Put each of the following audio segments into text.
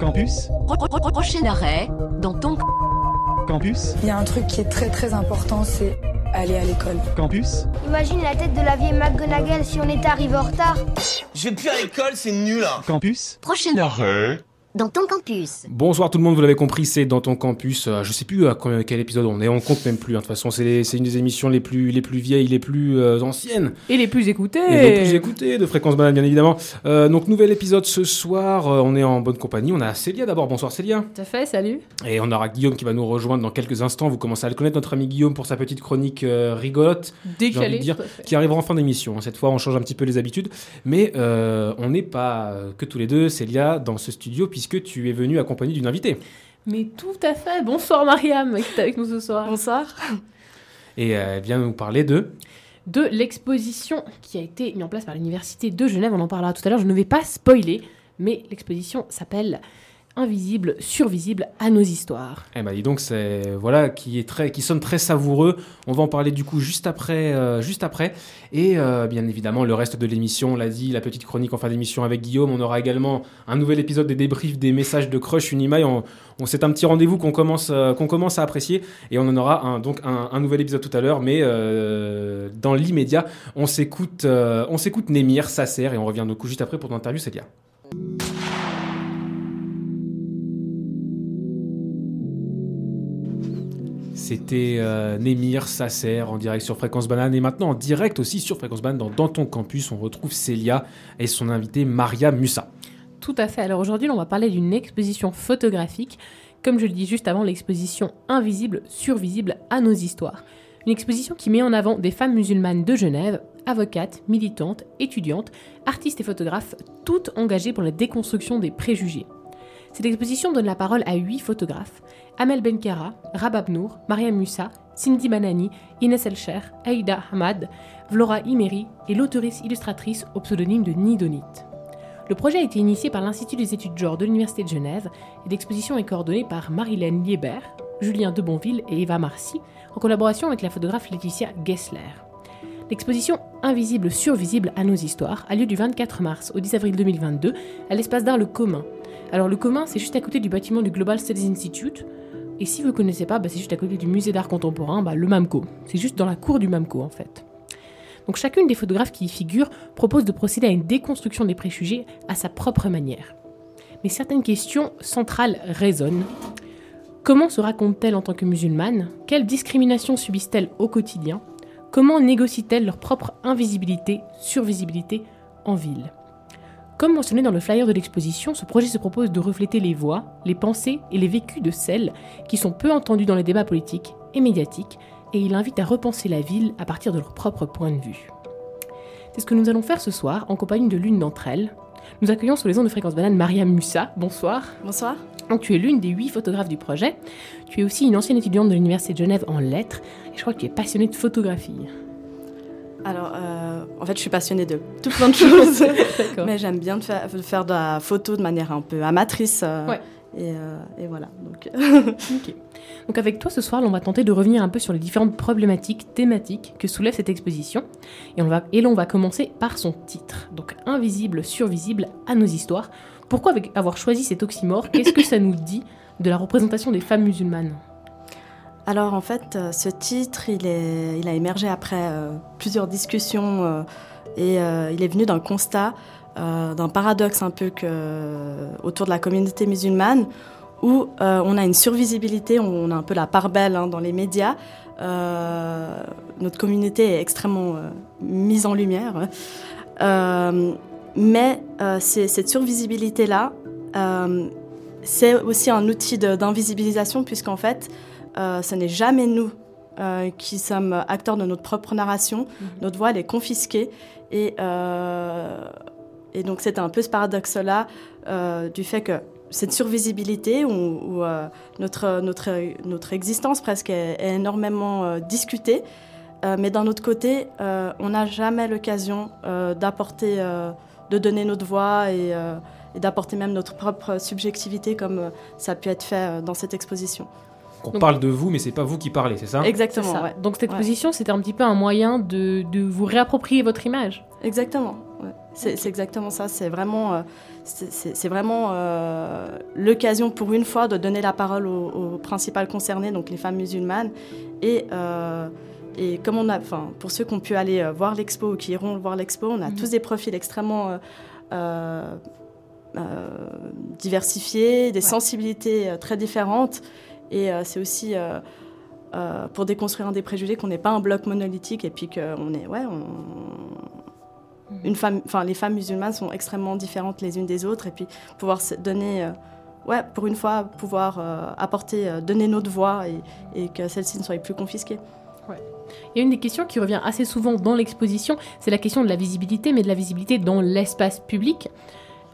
Campus Prochain arrêt, dans ton Campus Il y a un truc qui est très très important, c'est aller à l'école. Campus Imagine la tête de la vieille McGonagall si on était arrivé en retard. Je vais plus à l'école, c'est nul hein. Campus prochain arrêt, dans ton campus. Bonsoir tout le monde, vous l'avez compris, c'est dans ton campus. Euh, je sais plus à quoi- quel épisode on est, on compte même plus. hein. De toute façon, c'est une des émissions les plus, les plus vieilles, les plus euh, anciennes Et les plus écoutés. et les plus écoutées de Fréquence Banane, bien évidemment. Euh, donc, nouvel épisode ce soir. euh, on est en bonne compagnie. On a Célia d'abord. Bonsoir Célia. Tout à fait, salut. Et on aura Guillaume qui va nous rejoindre dans quelques instants. Vous commencez à le connaître, notre ami Guillaume, pour sa petite chronique euh, rigolote. J'ai envie Décalé. de dire qui arrivera en fin d'émission. Cette fois, on change un petit peu les habitudes. Mais euh, on n'est pas euh, que tous les deux, Célia, dans ce studio, puisque tu es venue accompagnée d'une invitée. Mais tout à fait. Bonsoir Mariam, qui est avec nous ce soir. Bonsoir. Et euh, elle vient nous parler de... De l'exposition qui a été mise en place par l'Université de Genève. On en parlera tout à l'heure. Je ne vais pas spoiler, mais l'exposition s'appelle Invisible, survisible à nos histoires. Eh ben dis donc, c'est voilà qui est très, qui sonne très savoureux. On va en parler du coup juste après, euh, juste après. Et euh, bien évidemment, le reste de l'émission, on l'a dit, la petite chronique en fin d'émission avec Guillaume. On aura également un nouvel épisode des débriefs des messages de Crush Unimail. On, on c'est un petit rendez-vous qu'on commence, euh, qu'on commence à apprécier. Et on en aura un, donc un, nouvel épisode tout à l'heure. Mais dans l'immédiat, on s'écoute, on s'écoute Némir, Sasser, et on revient du coup juste après pour l'interview Célia. C'était euh, Némir, Sasser en direct sur Fréquence Banane et maintenant en direct aussi sur Fréquence Banane dans, ton campus. On retrouve Célia et son invitée Maria Musa. Tout à fait. Alors aujourd'hui, on va parler d'une exposition photographique. Comme je le dis juste avant, l'exposition Invisible, survisible à nos histoires. Une exposition qui met en avant des femmes musulmanes de Genève, avocates, militantes, étudiantes, artistes et photographes, toutes engagées pour la déconstruction des préjugés. Cette exposition donne la parole à huit photographes Amel Benkara, Rabab Nour, Mariam Musa, Cindy Banani, Inès Elcher, Aïda Hamad, Vlora Imeri et l'auteurice illustratrice au pseudonyme de Nidonit. Le projet a été initié par l'Institut des études genre de l'Université de Genève et l'exposition est coordonnée par Marilène Liebert, Julien Debonville et Eva Marcy, en collaboration avec la photographe Laetitia Gessler. L'exposition Invisible survisible à nos histoires a lieu du 24 mars au 10 avril 2022 à l'espace d'art Le Commun. Alors le Commun, c'est juste à côté du bâtiment du Global Studies Institute. Et si vous ne connaissez pas, bah, c'est juste à côté du musée d'art contemporain, bah, le MAMCO. C'est juste dans la cour du MAMCO en fait. Donc chacune des photographes qui y figurent propose de procéder à une déconstruction des préjugés à sa propre manière. Mais certaines questions centrales résonnent. Comment se racontent-elles en tant que musulmanes Quelles discriminations subissent-elles au quotidien? Comment négocient-elles leur propre invisibilité, survisibilité en ville? Comme mentionné dans le flyer de l'exposition, ce projet se propose de refléter les voix, les pensées et les vécus de celles qui sont peu entendues dans les débats politiques et médiatiques, et il invite à repenser la ville à partir de leur propre point de vue. C'est ce que nous allons faire ce soir en compagnie de l'une d'entre elles. Nous accueillons sur les ondes de fréquence banane Maria Musa. Bonsoir. Bonsoir. Donc, tu es l'une des huit photographes du projet. Tu es aussi une ancienne étudiante de l'Université de Genève en lettres. Et je crois que tu es passionnée de photographie. Alors, euh, en fait, je suis passionnée de tout plein de choses, mais j'aime bien de faire, de faire de la photo de manière un peu amatrice. euh, Ouais. Et, euh, et voilà. Donc. Donc avec toi ce soir, on va tenter de revenir un peu sur les différentes problématiques thématiques que soulève cette exposition. Et on va, et l'on va commencer par son titre. Donc invisible, survisible à nos histoires. Pourquoi avec- avoir choisi cet oxymore? Qu'est-ce que ça nous dit de la représentation des femmes musulmanes? Alors en fait, euh, ce titre, il, a émergé après euh, plusieurs discussions euh, et il est venu d'un constat, d'un paradoxe un peu que, autour de la communauté musulmane où on a une survisibilité, on a un peu la part belle hein, dans les médias. Notre communauté est extrêmement mise en lumière. Mais cette survisibilité-là, c'est aussi un outil d'invisibilisation puisqu'en fait, euh, ce n'est jamais nous euh, qui sommes acteurs de notre propre narration. Notre voix, elle est confisquée. Et, euh, et donc, c'est un peu ce paradoxe-là du fait que cette survisibilité, où, où, notre, notre, notre existence presque est, est énormément discutée, mais d'un autre côté, on n'a jamais l'occasion d'apporter, de donner notre voix et, et d'apporter même notre propre subjectivité comme ça a pu être fait dans cette exposition. On Donc- parle de vous, mais c'est pas vous qui parlez, c'est ça? Exactement, ça. ouais. Donc cette exposition, c'était un petit peu un moyen de, de vous réapproprier votre image. Exactement. ouais. C'est c'est exactement ça. C'est vraiment, euh, c'est- c'est c'est vraiment euh, l'occasion pour une fois de donner la parole aux, aux principales concernées, donc les femmes musulmanes. Et, euh, et comme on a, enfin, pour ceux qui ont pu aller euh, voir l'expo ou qui iront voir l'expo, on a Mhm. tous des profils extrêmement euh, euh, euh, diversifiés, des Ouais. sensibilités euh, très différentes. Et euh, c'est aussi euh, euh, pour déconstruire un des préjugés qu'on n'est pas un bloc monolithique et puis qu'on est, ouais, on, une femme, enfin les femmes musulmanes sont extrêmement différentes les unes des autres et puis pouvoir se donner, ouais, pour une fois pouvoir apporter, donner notre voix et, et que celle-ci ne soit plus confisquée. Il y a une des questions qui revient assez souvent dans l'exposition, c'est la question de la visibilité, mais de la visibilité dans l'espace public.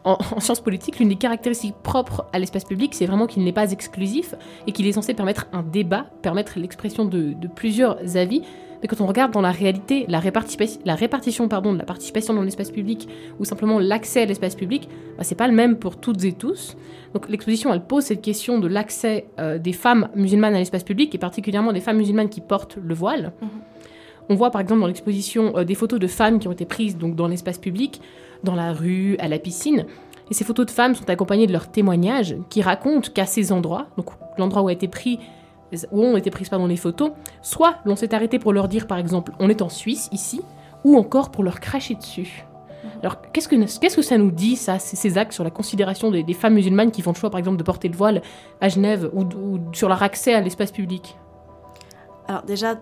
En, en sciences politiques, l'une des caractéristiques propres à l'espace public, c'est vraiment qu'il n'est pas exclusif et qu'il est censé permettre un débat, permettre l'expression de, de plusieurs avis. Mais quand on regarde dans la réalité la, répartition pardon, de la participation dans l'espace public ou simplement l'accès à l'espace public, bah, c'est pas le même pour toutes et tous. Donc l'exposition, elle pose cette question de l'accès euh, des femmes musulmanes à l'espace public et particulièrement des femmes musulmanes qui portent le voile. On voit par exemple dans l'exposition euh, des photos de femmes qui ont été prises donc dans l'espace public, dans la rue, à la piscine. Et ces photos de femmes sont accompagnées de leurs témoignages qui racontent qu'à ces endroits, donc l'endroit où a été pris où ont été prises pardon, les photos, soit l'on s'est arrêté pour leur dire par exemple on est en Suisse ici, ou encore pour leur cracher dessus. Alors qu'est-ce que, qu'est-ce que ça nous dit ça, ces, ces actes sur la considération des, des femmes musulmanes qui font le choix par exemple de porter le voile à Genève ou, ou sur leur accès à l'espace public? Alors déjà,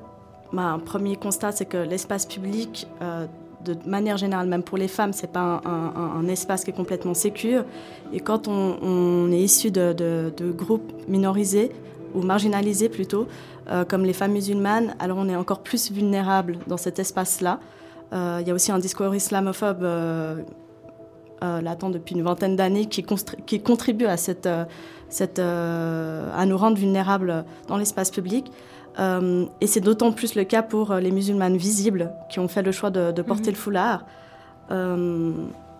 bah, un premier constat, c'est que l'espace public, euh, de manière générale, même pour les femmes, c'est pas un, espace qui est complètement sécure. Et quand on, est issu de, groupes minorisés ou marginalisés plutôt, euh, comme les femmes musulmanes, alors on est encore plus vulnérable dans cet espace-là. Euh, Il y a aussi un discours islamophobe euh, euh, latent depuis une vingtaine d'années qui, contribue à nous rendre vulnérables dans l'espace public. Euh, et c'est d'autant plus le cas pour euh, les musulmanes visibles qui ont fait le choix de, de porter le foulard. Euh,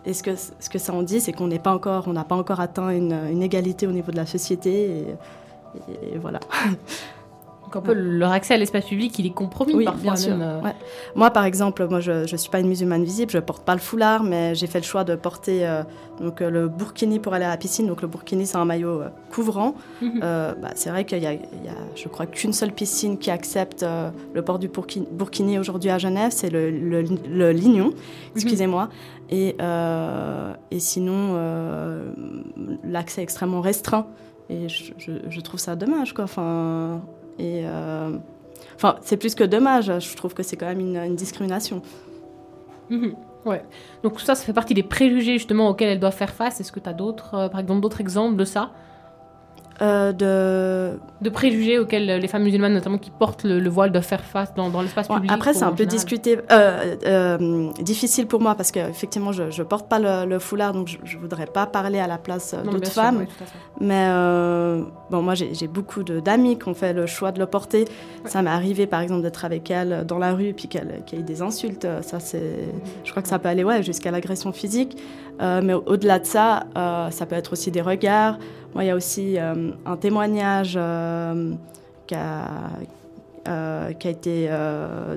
et ce que, ce que ça en dit, c'est qu'on n'est pas encore, on n'a pas encore atteint une, une égalité au niveau de la société. Et, et voilà. Donc un peu leur accès à l'espace public, il est compromis Oui, parfois bien sûr. même, euh, ouais. Moi, par exemple, moi, je ne suis pas une musulmane visible, je porte pas le foulard, mais j'ai fait le choix de porter euh, donc, euh, le burkini pour aller à la piscine. Donc le burkini, c'est un maillot euh, couvrant. Mhm. Euh, bah, c'est vrai qu'il y, a, il y a, je crois, qu'une seule piscine qui accepte le port du burkini, burkini aujourd'hui à Genève, c'est le, le, le Lignon, excusez-moi. Et, et sinon, l'accès est extrêmement restreint. Et je, je, je trouve ça dommage, quoi. Enfin, et euh, enfin, c'est plus que dommage. Je trouve que c'est quand même une, discrimination. Mhm. Ouais. Donc ça, ça fait partie des préjugés justement auxquels elles doivent faire face. Est-ce que tu as d'autres, euh, par exemple, d'autres exemples de ça? Euh, de... De préjugés auxquels les femmes musulmanes, notamment qui portent le, le voile, doivent faire face dans, dans l'espace public après, c'est un peu discuté, euh, euh, difficile pour moi parce qu'effectivement, je ne porte pas le, le foulard, donc je ne voudrais pas parler à la place d'autres sûr, femmes. Mais bon, moi, j'ai beaucoup d'amis qui ont fait le choix de le porter. Ça m'est arrivé, par exemple, d'être avec elle dans la rue, puis qu'elle qu'il y ait des insultes. Ça, c'est, je crois que ça peut aller ouais, jusqu'à l'agression physique. Euh, mais au- au-delà de ça, euh, ça peut être aussi des regards. Moi, il y a aussi euh, un témoignage qui a, été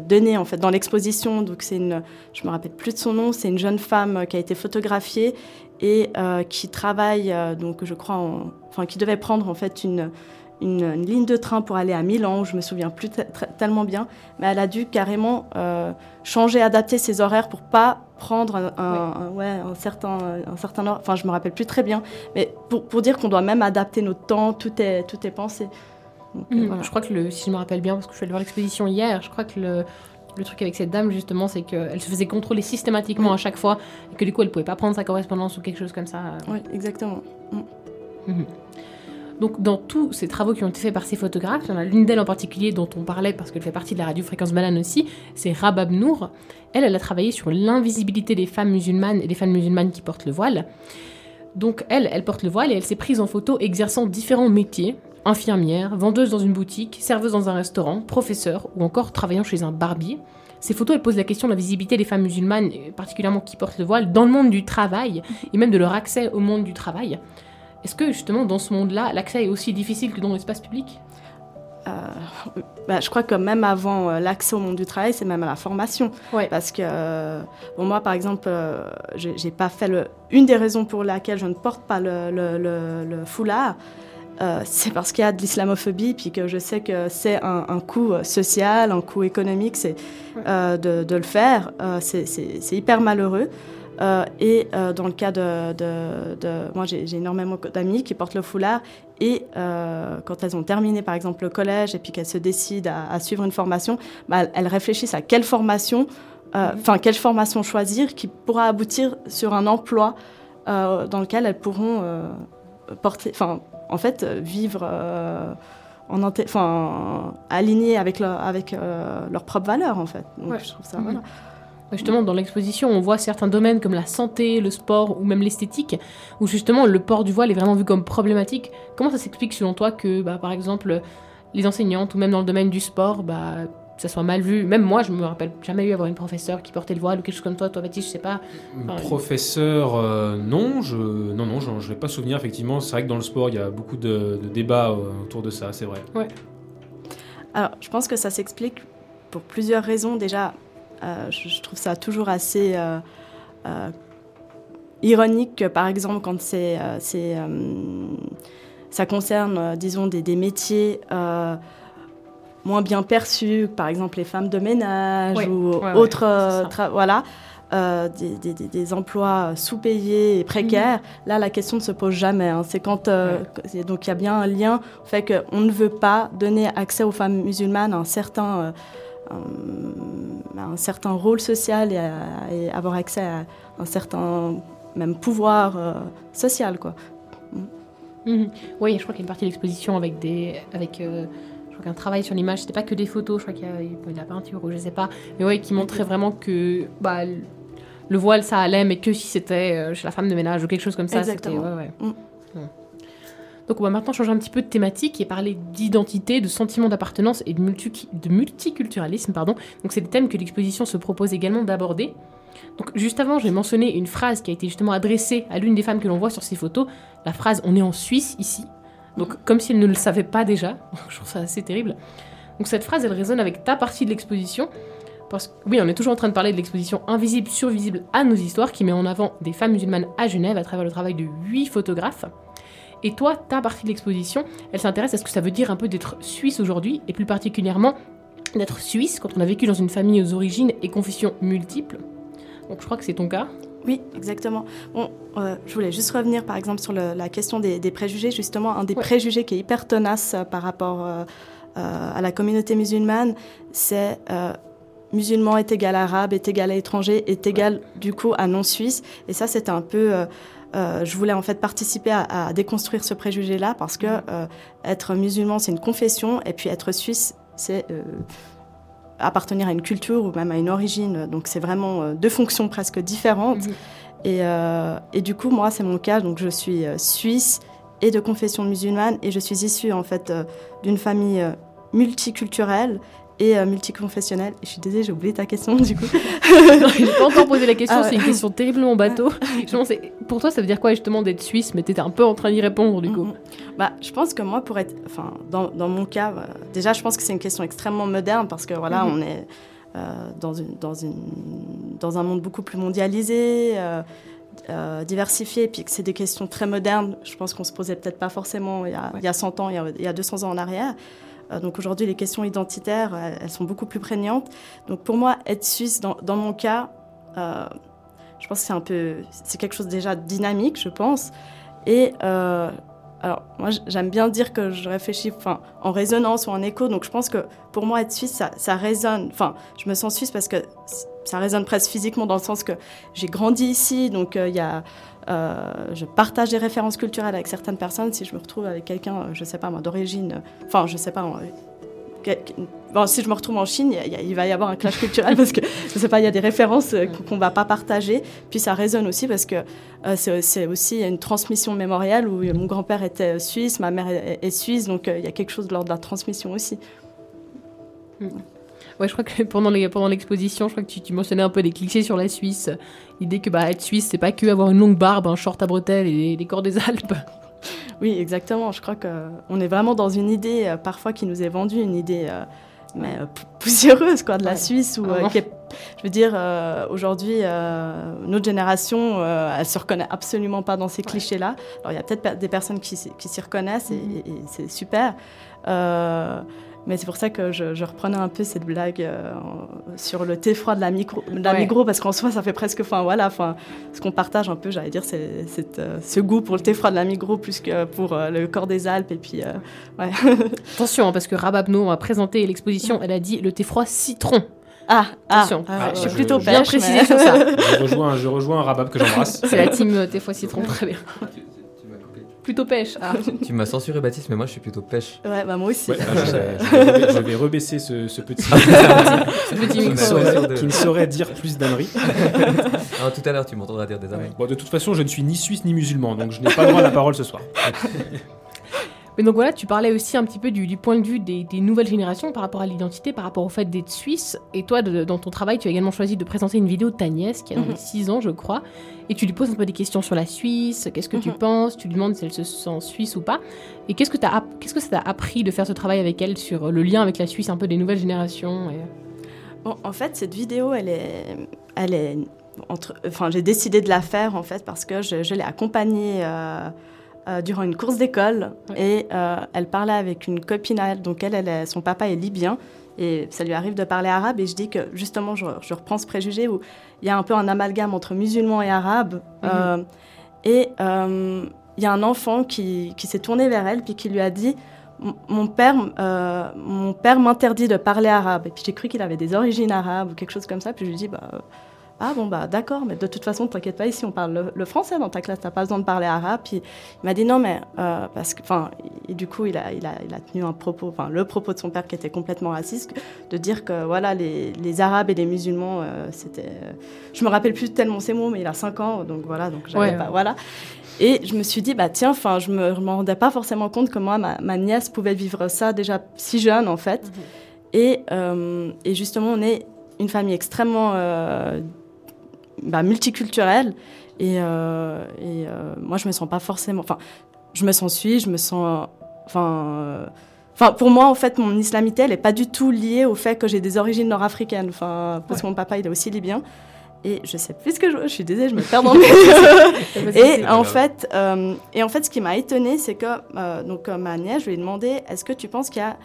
donné en fait dans l'exposition. Donc c'est une, je me rappelle plus de son nom, c'est une jeune femme qui a été photographiée et qui travaille donc je crois, en- enfin qui devait prendre en fait une, une, une ligne de train pour aller à Milan. Je me souviens plus te- te- tellement bien, mais elle a dû carrément euh, changer, adapter ses horaires pour pas prendre un, un- un- ouais, un certain, un certain horaire. Enfin, je me rappelle plus très bien, mais pour, pour dire qu'on doit même adapter notre temps, tout est, tout est pensé. Donc, euh, voilà. Je crois que le, si je me rappelle bien, parce que je suis allée voir l'exposition hier, je crois que le, le truc avec cette dame justement, c'est qu'elle se faisait contrôler systématiquement à chaque fois et que du coup elle pouvait pas prendre sa correspondance ou quelque chose comme ça. Oui, exactement. Donc, dans tous ces travaux qui ont été faits par ces photographes, il y en a l'une d'elles en particulier dont on parlait parce qu'elle fait partie de la radio Fréquence Banane aussi, c'est Rabab Nour. Elle, elle a travaillé sur l'invisibilité des femmes musulmanes et des femmes musulmanes qui portent le voile. Donc, elle, elle porte le voile et elle s'est prise en photo exerçant différents métiers infirmière, vendeuse dans une boutique, serveuse dans un restaurant, professeur ou encore travaillant chez un barbier. Ces photos, elles posent la question de la visibilité des femmes musulmanes, particulièrement qui portent le voile, dans le monde du travail et même de leur accès au monde du travail. Est-ce que justement dans ce monde-là, l'accès est aussi difficile que dans l'espace public? Bah, je crois que même avant l'accès au monde du travail, c'est même à la formation. Ouais. Parce que bon, moi, par exemple, j'ai pas fait le... une des raisons pour laquelle je ne porte pas le, le, le, le foulard. c'est parce qu'il y a de l'islamophobie, puis que je sais que c'est un, un, coût social, un coût économique, c'est de, de, le faire. c'est hyper malheureux. Euh, et euh, dans le cas de, de, de moi, j'ai énormément d'amis qui portent le foulard et euh, quand elles ont terminé, par exemple, le collège et puis qu'elles se décident à, à, suivre une formation, bah, elles réfléchissent à quelle formation, euh, enfin quelle formation choisir qui pourra aboutir sur un emploi dans lequel elles pourront porter, enfin en fait vivre en enfin aligné avec leur, avec leurs propres valeurs en fait. Donc ouais. je trouve ça voilà. Justement, dans l'exposition, on voit certains domaines comme la santé, le sport ou même l'esthétique, où justement le port du voile est vraiment vu comme problématique. Comment ça s'explique selon toi que, bah, par exemple, les enseignantes ou même dans le domaine du sport, bah, ça soit mal vu? Même moi, je me rappelle jamais eu avoir une professeure qui portait le voile ou quelque chose comme toi. Toi, Baptiste, je sais pas. Enfin, professeur, euh, non, je non non, je n'ai pas souvenir effectivement. C'est vrai que dans le sport, il y a beaucoup de, de débats euh, autour de ça, c'est vrai. Ouais. Alors, je pense que ça s'explique pour plusieurs raisons. Déjà, euh, je, je, trouve ça toujours assez euh, euh, ironique que, par exemple, quand c'est, ça concerne, disons, des, des métiers moins bien perçus, par exemple les femmes de ménage ou ouais, autres, ouais, voilà. Euh, des, des, des, emplois sous-payés et précaires, mmh. là la question ne se pose jamais. Hein. C'est quand euh, ouais. donc il y a bien un lien fait qu'on ne veut pas donner accès aux femmes musulmanes à un certain euh, un, certain rôle social et, à, et, avoir accès à un certain même pouvoir euh, social quoi. Mmh. Oui, je crois qu'il y a une partie de l'exposition avec des avec euh, un travail sur l'image, c'était pas que des photos, je crois qu'il y a eu de la peinture ou je sais pas, mais ouais, qui montrait vraiment que bah, le voile ça allait, mais que si c'était euh, chez la femme de ménage ou quelque chose comme ça. Exactement. Ouais, ouais. Mmh. Donc on va maintenant changer un petit peu de thématique et parler d'identité, de sentiment d'appartenance et de, multi de multiculturalisme. Pardon. Donc c'est des thèmes que l'exposition se propose également d'aborder. Donc juste avant, j'ai mentionné une phrase qui a été justement adressée à l'une des femmes que l'on voit sur ces photos. La phrase "On est en Suisse ici". Donc comme si elle ne le savait pas déjà. Je trouve ça assez terrible. Donc cette phrase, elle résonne avec ta partie de l'exposition. Parce que oui, on est toujours en train de parler de l'exposition Invisible sur Visible à nos histoires qui met en avant des femmes musulmanes à Genève à travers le travail de huit photographes. Et toi, ta partie de l'exposition, elle s'intéresse à ce que ça veut dire un peu d'être suisse aujourd'hui, et plus particulièrement d'être suisse quand on a vécu dans une famille aux origines et confessions multiples. Donc je crois que c'est ton cas. Oui, exactement. Bon, euh, je voulais juste revenir par exemple sur le, la question des, des, préjugés. Justement, un des ouais. préjugés qui est hyper tenace euh, par rapport euh, à la communauté musulmane, c'est musulman est égal à arabe, est égal à étranger, est égal ouais. du coup à non-suisse. Et ça, c'était un peu... Euh, je voulais en fait participer à, à déconstruire ce préjugé-là parce que euh, être musulman, c'est une confession, et puis être suisse, c'est euh, appartenir à une culture ou même à une origine. Donc c'est vraiment deux fonctions presque différentes. Mmh. Et, et, du coup, moi, c'est mon cas. Donc je suis suisse et de confession musulmane, et je suis issue en fait d'une famille multiculturelle et euh, multiconfessionnel. Je suis désolée, j'ai oublié ta question du coup. j'ai pas encore posé la question, ah, c'est une question terriblement bateau. pour toi, ça veut dire quoi justement d'être suisse Mais t'étais un peu en train d'y répondre du coup. Mm -hmm. Bah, je pense que moi, pour être, enfin, dans, dans mon cas, euh, déjà, je pense que c'est une question extrêmement moderne parce que voilà, mm -hmm. on est euh, dans, une, dans, une, dans un monde beaucoup plus mondialisé. Euh, diversifié, et puis que c'est des questions très modernes, je pense qu'on se posait peut-être pas forcément il y, a, ouais. il y a 100 ans, il y a, il y a 200 ans en arrière. Euh, donc aujourd'hui, les questions identitaires, elles, elles, sont beaucoup plus prégnantes. Donc pour moi, être suisse, dans, mon cas, euh, je pense que c'est un peu, c'est quelque chose déjà dynamique, je pense. Et euh, alors moi, j'aime bien dire que je réfléchis, en résonance ou en écho. Donc je pense que pour moi, être suisse, ça résonne. Enfin, je me sens suisse parce que ça résonne presque physiquement dans le sens que j'ai grandi ici, donc il y a euh, je partage des références culturelles avec certaines personnes. Si je me retrouve avec quelqu'un, je sais pas moi, d'origine, enfin, je sais pas, bon, si je me retrouve en Chine, il, va y avoir un clash culturel parce que, je sais pas, il y a des références qu'on va pas partager. Puis ça résonne aussi parce que euh, c'est aussi une transmission mémorielle où mon grand-père était suisse, ma mère est, est suisse, donc euh, il y a quelque chose de l'ordre de la transmission aussi. Mmh. Ouais, je crois que pendant l'exposition, je crois que tu, tu, mentionnais un peu des clichés sur la Suisse. L'idée que bah, être suisse, c'est pas que avoir une longue barbe, un short à bretelles et les, corps des Alpes. Oui, exactement. Je crois qu'on est vraiment dans une idée, parfois, qui nous est vendue, une idée mais poussiéreuse quoi de la Suisse ou je veux dire aujourd'hui notre génération elle se reconnaît absolument pas dans ces clichés là alors il y a peut-être des personnes qui, qui s'y reconnaissent et, mm-hmm. et c'est super mais c'est pour ça que je, reprenais un peu cette blague euh, sur le thé froid de la micro, de la micro parce qu'en soi, ça fait presque, enfin voilà, enfin, ce qu'on partage un peu, j'allais dire, c'est euh, ce goût pour le thé froid de la micro plus que pour euh, le corps des Alpes. Et puis, ouais. Attention, hein, parce que Rababno a présenté l'exposition, elle a dit le thé froid citron. Ah, ah, Attention. Ah, je suis plutôt bien précisé sur ça. Je rejoins, je rejoins un Rabab que j'embrasse. C'est la team thé froid citron, très bien plutôt pêche. Ah. tu m'as censuré Baptiste, mais moi je suis plutôt pêche. Ouais, bah moi aussi. je, vais, rebaisser ce, ce petit, ce petit micro qui, ne saurait dire plus d'âneries. tout à l'heure, tu m'entendras dire des âneries. Bon, de toute façon, je ne suis ni suisse ni musulman, donc je n'ai pas droit à la parole ce soir. Mais donc voilà, tu parlais aussi un petit peu du, point de vue des, nouvelles générations par rapport à l'identité, par rapport au fait d'être suisse. Et toi, dans ton travail, tu as également choisi de présenter une vidéo de ta nièce, qui a 6 mhm. ans, je crois. Et tu lui poses un peu des questions sur la Suisse, qu'est-ce que tu mhm. penses, tu lui demandes si elle se sent suisse ou pas. Et qu'est-ce que, qu'est-ce que ça t'a appris de faire ce travail avec elle sur le lien avec la Suisse, un peu des nouvelles générations En fait, cette vidéo, elle est, elle est entre, enfin, j'ai décidé de la faire en fait parce que je, l'ai accompagnée euh, euh, durant une course d'école et euh, elle parlait avec une copine à elle, donc elle, elle, son papa est libyen et ça lui arrive de parler arabe et je dis que justement je, reprends ce préjugé où il y a un peu un amalgame entre musulmans et arabes mhm. euh, et il y a un enfant qui, qui s'est tourné vers elle puis qui lui a dit mon père, mon père m'interdit de parler arabe. Et puis j'ai cru qu'il avait des origines arabes ou quelque chose comme ça. Puis je lui dis, bah, ah bon, bah d'accord, mais de toute façon, ne t'inquiète pas, ici on parle le, français dans ta classe, t'as pas besoin de parler arabe. Puis il m'a dit non, mais euh, parce que, enfin, du coup, il a, il, a, il a tenu un propos, enfin, le propos de son père qui était complètement raciste, de dire que voilà, les, les Arabes et les musulmans, euh, c'était. je me rappelle plus tellement ces mots, mais il a 5 ans, donc voilà, donc j'avais pas, voilà. Et je me suis dit, bah tiens, enfin, je me, me rendais pas forcément compte que moi, ma, ma, nièce pouvait vivre ça déjà si jeune, en fait. Mhm. Et, euh, et, justement, on est une famille extrêmement bah, multiculturelle. Et, euh, et euh, moi, je me sens pas forcément. Enfin, je me sens suisse, je me sens. Enfin. Euh, enfin, pour moi, en fait, mon islamité, elle n'est pas du tout liée au fait que j'ai des origines nord-africaines. Enfin, parce que mon papa, il est aussi libyen. Et je sais plus ce que je, je suis désolée, je me perds dans mes. et en fait, et en fait, ce qui m'a étonnée, c'est que donc ma nièce, je lui ai demandé, est-ce que tu penses qu'il y a,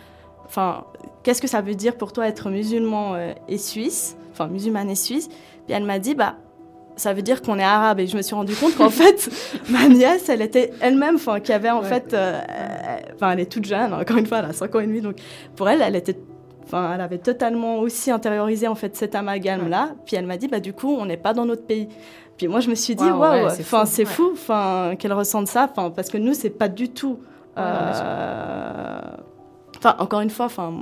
enfin, qu'est-ce que ça veut dire pour toi être musulman et suisse, enfin musulmane et suisse? Puis elle m'a dit, bah, ça veut dire qu'on est arabe. Et je me suis rendu compte qu'en fait, ma nièce, elle était elle-même, enfin, qui avait en fait, euh, enfin, elle est toute jeune, encore une fois, elle a 5 ans et demi, donc pour elle, elle était, enfin, elle avait totalement aussi intériorisé en fait cet amalgame-là. Puis elle m'a dit, bah du coup, on n'est pas dans notre pays. Puis moi, je me suis dit, waouh, enfin, c'est fou, enfin, qu'elle ressente ça, enfin, parce que nous, c'est pas du tout. Euh, enfin, encore une fois, enfin.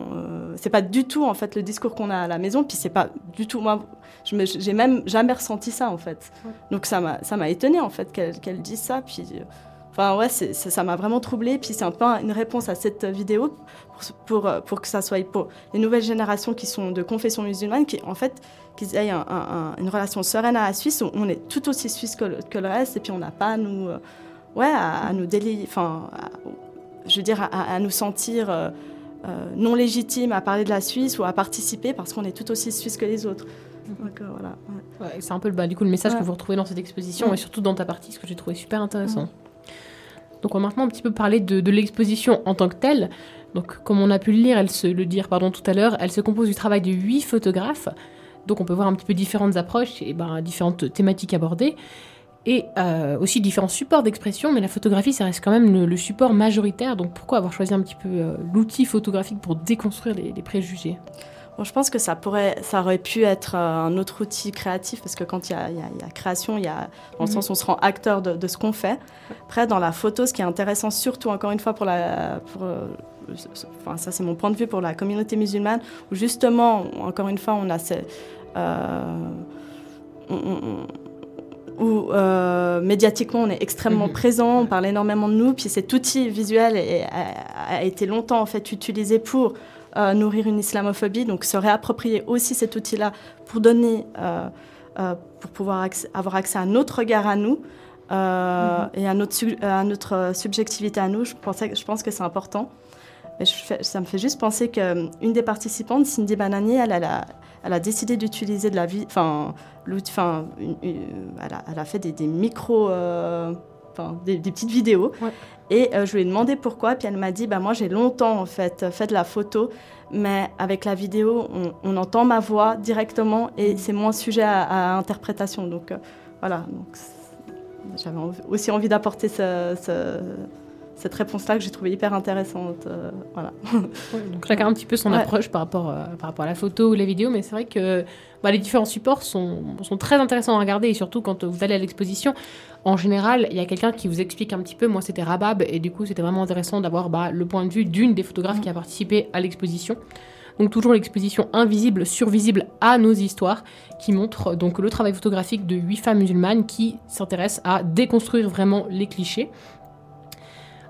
Euh, c'est pas du tout en fait le discours qu'on a à la maison puis c'est pas du tout moi j'ai même jamais ressenti ça en fait. Donc ça m'a ça m'a étonné en fait qu'elle dise ça. Puis enfin ouais, ça m'a vraiment troublé. Puis c'est un peu une réponse à cette vidéo pour, pour, que ça soit pour les nouvelles générations qui sont de confession musulmane, qui en fait qu'ils aient une relation sereine à la Suisse. Où on est tout aussi suisse que le, reste et puis on n'a pas à nous euh, ouais à, nous délier, enfin je veux dire à, nous sentir euh, euh, non légitimes à parler de la Suisse ou à participer parce qu'on est tout aussi suisse que les autres. Euh, c'est un peu bah, du coup le message que vous retrouvez dans cette exposition et surtout dans ta partie, ce que j'ai trouvé super intéressant. Donc on va maintenant un petit peu parler de, l'exposition en tant que telle. Donc comme on a pu le lire, elle se le dire pardon tout à l'heure, elle se compose du travail de huit photographes. Donc on peut voir un petit peu différentes approches et ben, différentes thématiques abordées et euh, aussi différents supports d'expression, mais la photographie, ça reste quand même le, support majoritaire. Donc pourquoi avoir choisi un petit peu euh, l'outil photographique pour déconstruire les préjugés? Je pense que ça, pourrait, ça aurait pu être euh, un autre outil créatif parce que quand il y a, y a, création, il y a, dans le mhm. sens où on se rend acteur de, ce qu'on fait. Après, dans la photo, ce qui est intéressant, surtout encore une fois pour la. Pour, enfin, ça, c'est mon point de vue pour la communauté musulmane, où justement, encore une fois, on a ces. Euh, où médiatiquement on est extrêmement mhm. présent, on parle énormément de nous, puis cet outil visuel a, a, été longtemps en fait utilisé pour nourrir une islamophobie, donc se réapproprier aussi cet outil-là pour donner, euh, euh, pour pouvoir avoir accès à notre regard à nous. euh, et à notre, su- à notre euh, subjectivité à nous. Je, pensais, que- je pense que c'est important. Mais je fais- ça me fait juste penser qu'une des participantes, Cindy Bananier, elle, elle a, elle a décidé d'utiliser de la vie, enfin, elle, a, elle a fait des, des micros, euh, enfin, des, des petites vidéos. Ouais. Et euh, je lui ai demandé pourquoi, puis elle m'a dit, bah moi j'ai longtemps en fait fait de la photo, mais avec la vidéo, on, on entend ma voix directement et c'est moins sujet à, à interprétation. Donc euh, voilà, donc j'avais aussi envie d'apporter ce- ce- cette réponse-là que j'ai trouvée hyper intéressante. euh, voilà. Ouais, donc chacun un petit peu son Ouais. approche par rapport, euh, par rapport à la photo ou les vidéos, mais c'est vrai que bah, les différents supports sont, sont très intéressants à regarder et surtout quand vous allez à l'exposition, en général, il y a quelqu'un qui vous explique un petit peu. Moi, c'était Rabab et du coup, c'était vraiment intéressant d'avoir bah, le point de vue d'une des photographes qui a participé à l'exposition. Donc toujours l'exposition invisible, survisible à nos histoires, qui montre donc le travail photographique de huit femmes musulmanes qui s'intéressent à déconstruire vraiment les clichés.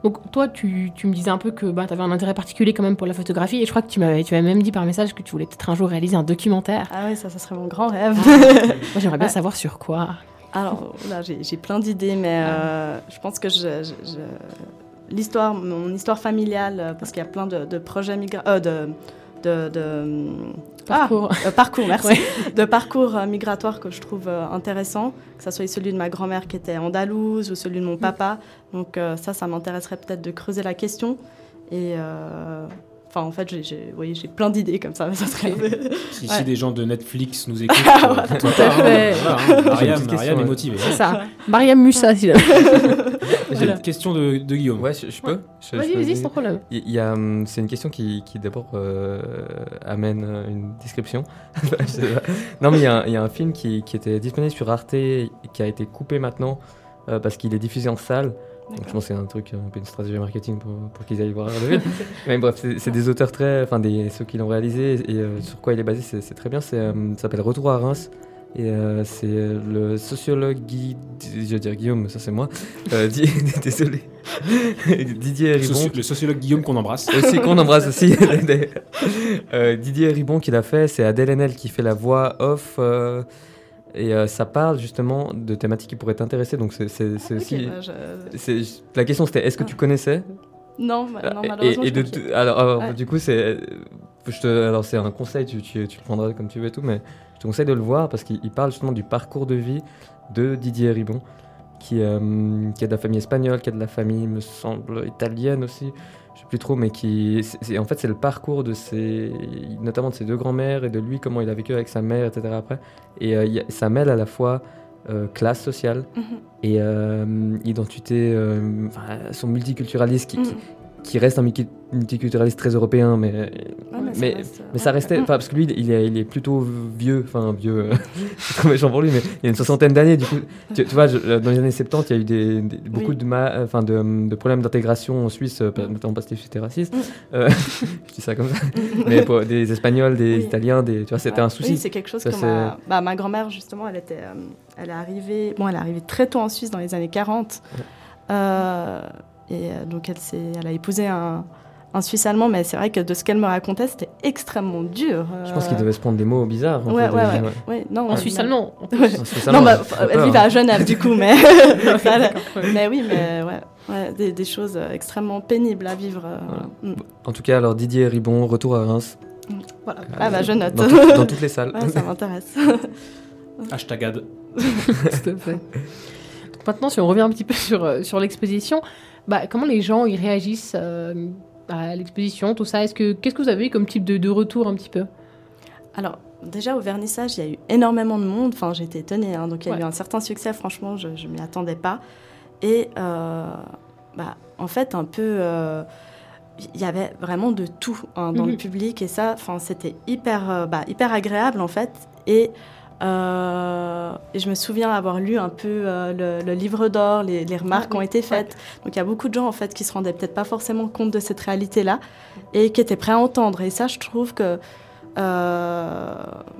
Donc toi, tu, tu me disais un peu que bah, tu avais un intérêt particulier quand même pour la photographie, et je crois que tu m'avais, tu m'avais même dit par message que tu voulais peut-être un jour réaliser un documentaire. Ah oui, ça, ça serait mon grand rêve. Moi, j'aimerais bien Ouais. savoir sur quoi. Alors là, j'ai j'ai plein d'idées, mais euh, je pense que je, je- je- l'histoire, mon histoire familiale, euh, parce qu'il y a plein de, de projets migra euh, de, de, de- Parcours. Ah, euh, parcours, merci, Ouais. de parcours euh, migratoires que je trouve euh, intéressant, que ce soit celui de ma grand-mère qui était andalouse ou celui de mon papa. Donc euh, ça, ça m'intéresserait peut-être de creuser la question. Et enfin, en fait, j'ai, oui, j'ai plein d'idées comme ça, mais ça serait. Si, Ouais. si des gens de Netflix nous écoutent, Ah, euh, voilà. tout à fait. Mariam, une Mariam est motivée. C'est ça. Mariam Mussa, si J'ai une question de, de Guillaume. Ouais, je, je peux? Vas-y, vas-y, sans problème. Il y a, hum, c'est une question qui, qui d'abord euh, amène euh, une description. Non, mais il y, a un- il y a un film qui, qui était disponible sur Arte qui a été coupé maintenant euh, parce qu'il est diffusé en salle. Donc je pense que c'est un truc, un peu une stratégie marketing pour, pour qu'ils aillent voir le film. mais bref, c'est c'est des auteurs très, enfin des ceux qui l'ont réalisé et euh, sur quoi il est basé, c'est c'est très bien. C'est, euh, ça s'appelle Retour à Reims. Et euh, c'est le sociologue Guy, je veux dire Guillaume, ça c'est moi. Euh, Di- désolé. Didier Ribon. le sociologue Guillaume qu'on embrasse. aussi qu'on embrasse aussi. Euh, Didier Ribon qui l'a fait, c'est Adèle Haenel qui fait la voix off. Et euh, ça parle justement de thématiques qui pourraient t'intéresser. Donc c'est aussi. bah, je- La question c'était est-ce que tu connaissais? Non, non, Et- malheureusement. et, de alors, alors, Ouais. du coup c'est alors c'est un conseil tu, tu, tu le prendras comme tu veux et tout mais je te conseille de le voir parce qu'il il parle justement du parcours de vie de Didier Ribon qui, euh, qui est de la famille espagnole qui est de la famille me semble italienne aussi plus trop mais qui c'est- en fait c'est le parcours de ses notamment de ses deux grands-mères et de lui comment il a vécu avec sa mère etc après et euh, a- ça mêle à la fois euh, classe sociale Mhm. et euh, identité euh, son multiculturalisme qui, Mhm. qui- qui reste un multi- multiculturaliste très européen, mais, Ouais, mais ça mais, reste, euh, mais ça ouais. restait. enfin, Parce que lui, il est, il est plutôt vieux, enfin vieux, euh, c'est trop méchant pour lui, mais il a une soixantaine d'années, du coup. Tu, tu vois, je- dans les années 70, il y a eu des, des- beaucoup Oui. de, ma- enfin, de, de problèmes d'intégration en Suisse, euh, notamment parce que c'était raciste. Mm. Euh, je dis ça comme ça. mais pour des Espagnols, des Oui. Italiens, des, tu vois, c'était Ouais. un souci. Oui, c'est quelque chose Ça, que ma, bah, ma grand-mère, justement, elle, était, euh, elle, est arrivée, bon, elle est arrivée très tôt en Suisse, dans les années 40. Euh, et euh, donc, elle, s'est- elle a épousé un, un Suisse allemand, mais c'est vrai que de ce qu'elle me racontait, c'était extrêmement dur. Je pense euh, qu'il devait se prendre des mots bizarres. en Ouais, fait, ouais, ouais. ouais, non, En Suisse mais- allemand. Non, bah, elle peur. vivait à Genève, du coup, mais, ça, mais oui, mais ouais, ouais, des, des choses euh, extrêmement pénibles à vivre. euh, Voilà. mm. En tout cas, alors Didier Ribon, retour à Reims. Voilà. Ah bah, je note. Dans, tout- dans toutes les salles. Ouais, ça m'intéresse. Hashtag ad. Tout à fait. Donc maintenant, si on revient un petit peu sur, sur l'exposition, bah, comment les gens ils réagissent euh, à l'exposition, tout ça? Est-ce que Qu'est-ce que vous avez eu comme type de, de retour un petit peu? Alors, déjà au vernissage, il y a eu énormément de monde. Enfin, j'étais étonnée. hein. Donc, il y a Ouais. eu un certain succès. Franchement, je ne m'y attendais pas. Et euh, bah, en fait, un peu. euh, il y avait vraiment de tout hein, dans le Mhm. public et ça, enfin, c'était hyper, euh, bah, hyper agréable en fait. Et, euh, et je me souviens avoir lu un peu euh, le, le livre d'or, les, les remarques Ah qui ont été faites. Donc il y a beaucoup de gens en fait qui se rendaient peut-être pas forcément compte de cette réalité-là et qui étaient prêts à entendre. Et ça, je trouve que euh,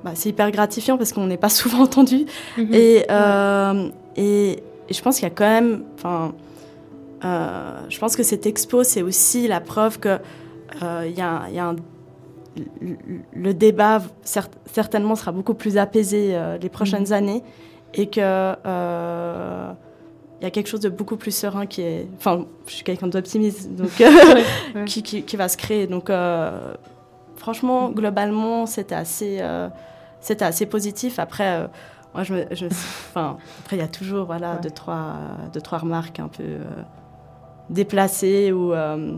bah, c'est hyper gratifiant parce qu'on n'est pas souvent entendu. Mhm. Et, et, et je pense qu'il y a quand même. Je pense que cette expo, c'est aussi la preuve que il y y a un- le- débat cer- certainement sera beaucoup plus apaisé euh, les prochaines années et que euh, il y a quelque chose de beaucoup plus serein qui est. Enfin, je suis quelqu'un d'optimiste, donc ouais. qui, qui, qui va se créer. Donc, euh, franchement, globalement, c'était assez, euh, c'était assez positif. Après, euh, moi, je, me, je, après, il y a toujours, voilà, Ouais. deux trois, deux trois remarques un peu déplacées ou. euh,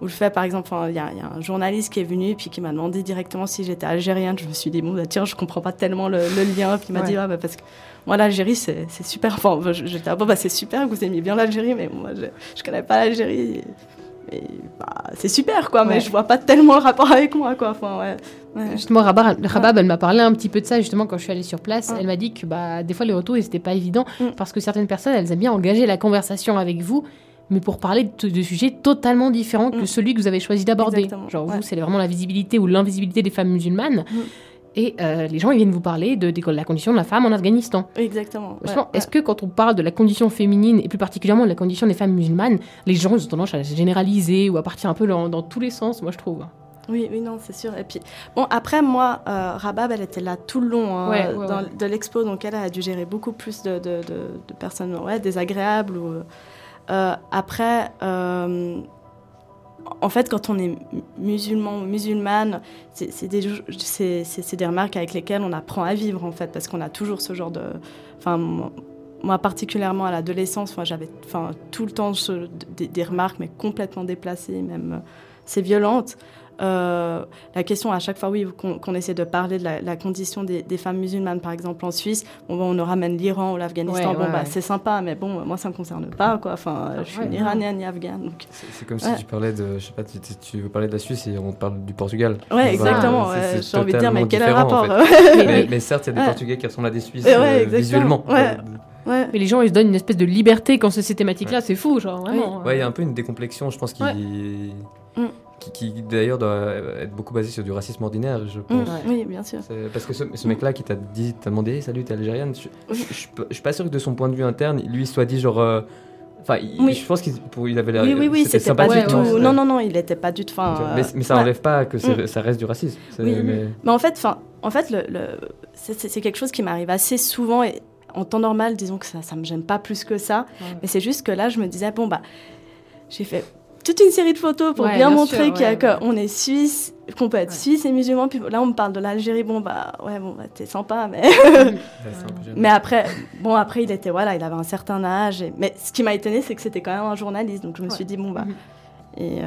où le fait, par exemple, il y, a il y a un journaliste qui est venu puis qui m'a demandé directement si j'étais algérienne. Je me suis dit, bon, bah, tiens, je comprends pas tellement le, le lien. Puis il m'a Ouais. dit, ah, bah, parce que moi, l'Algérie, c'est super. Enfin, j'étais, ah, bon, bah, c'est super que vous aimiez bien l'Algérie, mais moi, je, je connais pas l'Algérie. Et, et, bah, c'est super, quoi, mais Ouais. je vois pas tellement le rapport avec moi, quoi. Enfin, ouais. ouais. Justement, Rabab, Rabab, elle m'a parlé un petit peu de ça justement quand je suis allée sur place. Mm. Elle m'a dit que bah, des fois les retours, c'était pas évident Mm. parce que certaines personnes, elles aiment bien engager la conversation avec vous, mais pour parler de, de sujets totalement différents que Mm. celui que vous avez choisi d'aborder. Genre ouais. vous, c'est vraiment la visibilité ou l'invisibilité des femmes musulmanes. Mm. Et euh, les gens, ils viennent vous parler de, de la condition de la femme en Afghanistan. Exactement. ouais, Justement, ouais. Est-ce que quand on parle de la condition féminine et plus particulièrement de la condition des femmes musulmanes, les gens ils ont tendance à généraliser ou à partir un peu dans, dans tous les sens, moi je trouve. Oui, oui, non, c'est sûr. Et puis, bon, après, moi, euh, Rabab, elle était là tout le long hein, Ouais, dans- de l'expo, donc elle a dû gérer beaucoup plus de, de- de- de personnes ouais, désagréables. Ou, euh, après, euh, en fait, quand on est musulman ou musulmane, c'est des, remarques avec lesquelles on apprend à vivre, en fait, parce qu'on a toujours ce genre de... Enfin, moi- particulièrement à l'adolescence, j'avais tout le temps des, des remarques, mais complètement déplacées, même euh, c'est violente. Euh, la question à chaque fois, oui, qu'on qu'on essaie de parler de la, la condition des, des femmes musulmanes, par exemple en Suisse, bon, bon, on nous ramène l'Iran ou l'Afghanistan, Ouais, bon, ouais, bah, ouais. c'est sympa, mais bon, moi, ça me concerne pas, quoi. Enfin, je suis Ouais, ni iranienne ni afghane. Donc... C'est c'est comme si tu parlais de, je sais pas, tu, tu- tu veux parler de la Suisse et on te parle du Portugal. Ouais, exactement. c'est- ouais, c'est J'ai envie de dire, mais totalement quel est le en rapport fait. mais, mais certes, il y a des Ouais. Portugais qui ressemblent à des Suisses Ouais, euh, visuellement. Ouais. Ouais. Mais les gens, ils se donnent une espèce de liberté quand c'est ces thématiques-là, c'est fou, genre vraiment. Ouais, il y a un peu une décomplexion, je pense, qui, Ouais. Mm. Qui, qui, d'ailleurs doit être beaucoup basée sur du racisme ordinaire, je Mm, pense. Oui, bien sûr. C'est- Parce que ce, ce mec-là qui t'a dit, t'a demandé, salut, t'es algérienne, je, je, je suis pas- je suis pas sûr que de son point de vue interne, lui il soit dit genre. euh, Enfin, Oui. je pense qu'il pour- il avait l'air. Oui, oui, oui, c'était pas du non, tout. Non, non, non, il était pas du tout. Mais, euh, mais ça ouais. pas que c'est- Mm. ça reste du racisme. C'est- Oui, mais- Mais en fait, en fait, le, le- c'est- quelque chose qui m'arrive assez souvent et en temps normal, disons que ça, ça me gêne pas plus que ça. Ouais. Mais c'est juste que là, je me disais bon bah, j'ai fait toute une série de photos pour Ouais, bien, bien montrer ouais, qu'on est suisse, qu'on peut être Ouais. suisse et musulman. Puis là, on me parle de l'Algérie. Bon bah, ouais, bon bah, t'es sympa, mais mais après, bon après, il était voilà, il avait un certain âge. et- Mais ce qui m'a étonné, c'est que c'était quand même un journaliste. Donc je me suis dit bon bah, Mhm. et euh,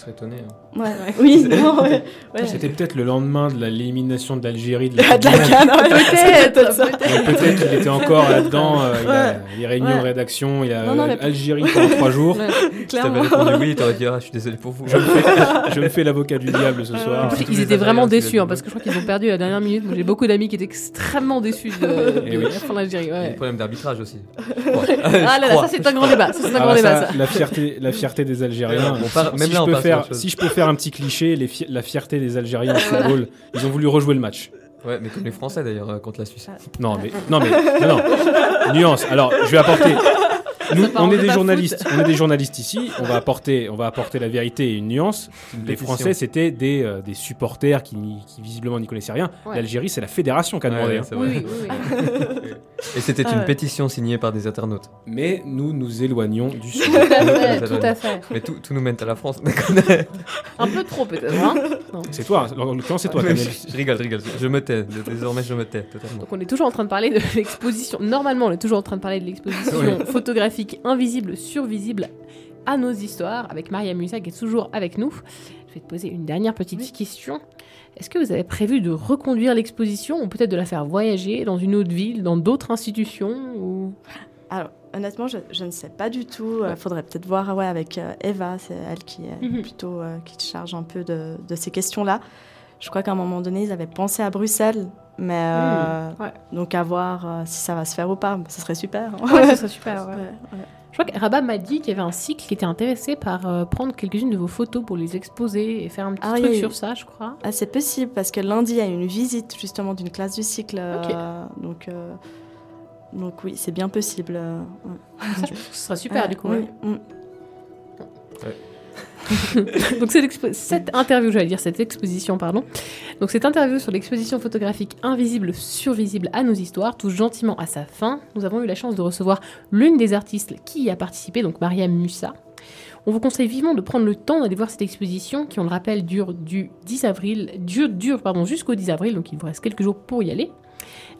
serais étonné. hein. ouais, oui, non, ouais, ouais. C'était peut-être le lendemain de la- l'élimination de l'Algérie de de la canne, ouais, Peut-être, peut-être. Qu'il était encore là-dedans, euh, il, a, Ouais. il réunion Ouais. de rédaction, il a Non, non, mais- Algérie pendant trois jours. Ouais. Si t'avais répondu oui, t'aurais dit ah, je suis désolé pour vous. Je me fais, l'avocat du diable ce soir. tous Ils les étaient vraiment déçus hein, parce que je crois qu'ils ont perdu à la dernière minute. J'ai beaucoup d'amis qui étaient extrêmement déçus de, Eh de oui. de l'Algérie. Il y a des Ouais. problèmes d'arbitrage aussi. Ah là là, ça c'est un grand débat. Ah bah débat. la fierté, la fierté des Algériens. Même là, on faire, si je peux faire un petit cliché, les fi- la fierté des Algériens au football, ils ont voulu rejouer le match. Ouais, mais comme les Français d'ailleurs euh, contre la Suisse. Non mais, non mais, non, non. Nuance. Alors, je vais apporter. Nous, on est des journalistes. On est des journalistes ici. On va apporter, on va apporter la vérité et une nuance. Les. Français, c'était des, euh, des supporters qui, visiblement n'y connaissaient rien. Ouais. L'Algérie, c'est la fédération qui a demandé. ouais, hein. oui, oui, oui. Et c'était Ah une ouais. pétition signée par des internautes. Mais nous nous éloignons du sujet. Tout à fait, tout à fait. Mais tout, tout nous mène à la France. Un peu trop peut-être. hein. C'est toi, en l'occurrence, c'est toi, je, je rigole, je rigole. Je me tais. Désormais, je me tais totalement. Donc on est toujours en train de parler de l'exposition. Normalement, on est toujours en train de parler de l'exposition photographique invisible, survisible à nos histoires avec Maria Musa qui est toujours avec nous. Je vais te poser une dernière petite question. Est-ce que vous avez prévu de reconduire l'exposition ou peut-être de la faire voyager dans une autre ville, dans d'autres institutions ou... Alors, honnêtement, je, je ne sais pas du tout. Il faudrait peut-être voir ouais, avec euh, Eva, c'est elle qui est Mhm. plutôt euh, qui charge un peu de, de ces questions-là. Je crois qu'à un moment donné, ils avaient pensé à Bruxelles, mais euh, ouais. donc à voir euh, si ça va se faire ou pas. Ce serait super. Ouais, ça serait super. ouais. Je crois que Rabat m'a dit qu'il y avait un cycle qui était intéressé par euh, prendre quelques-unes de vos photos pour les exposer et faire un petit Ah, truc sur ça, je crois. Ah, c'est possible parce que lundi, il y a une visite justement d'une classe du cycle. euh, Ok. donc, euh, donc oui, c'est bien possible. euh, ouais. Ça, je pense que ce sera super Ouais, du coup. oui, ouais. mm. Donc cette, cette interview, j'allais dire cette exposition, pardon. Donc cette interview sur l'exposition photographique Invisible sur Visible à nos histoires touche gentiment à sa fin. Nous avons eu la chance de recevoir l'une des artistes qui y a participé, donc Mariam Mussa. On vous conseille vivement de prendre le temps d'aller voir cette exposition qui, on le rappelle, dure du 10 avril, dure, dure pardon, jusqu'au 10 avril, donc il vous reste quelques jours pour y aller.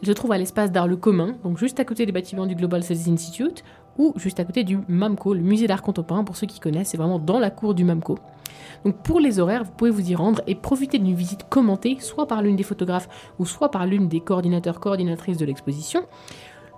Elle se trouve à l'espace d'art le commun, donc juste à côté des bâtiments du Global Studies Institute, ou juste à côté du MAMCO, le musée d'art contemporain, pour ceux qui connaissent, c'est vraiment dans la cour du MAMCO. Donc pour les horaires, vous pouvez vous y rendre et profiter d'une visite commentée, soit par l'une des photographes ou soit par l'une des coordinateurs, coordinatrices de l'exposition,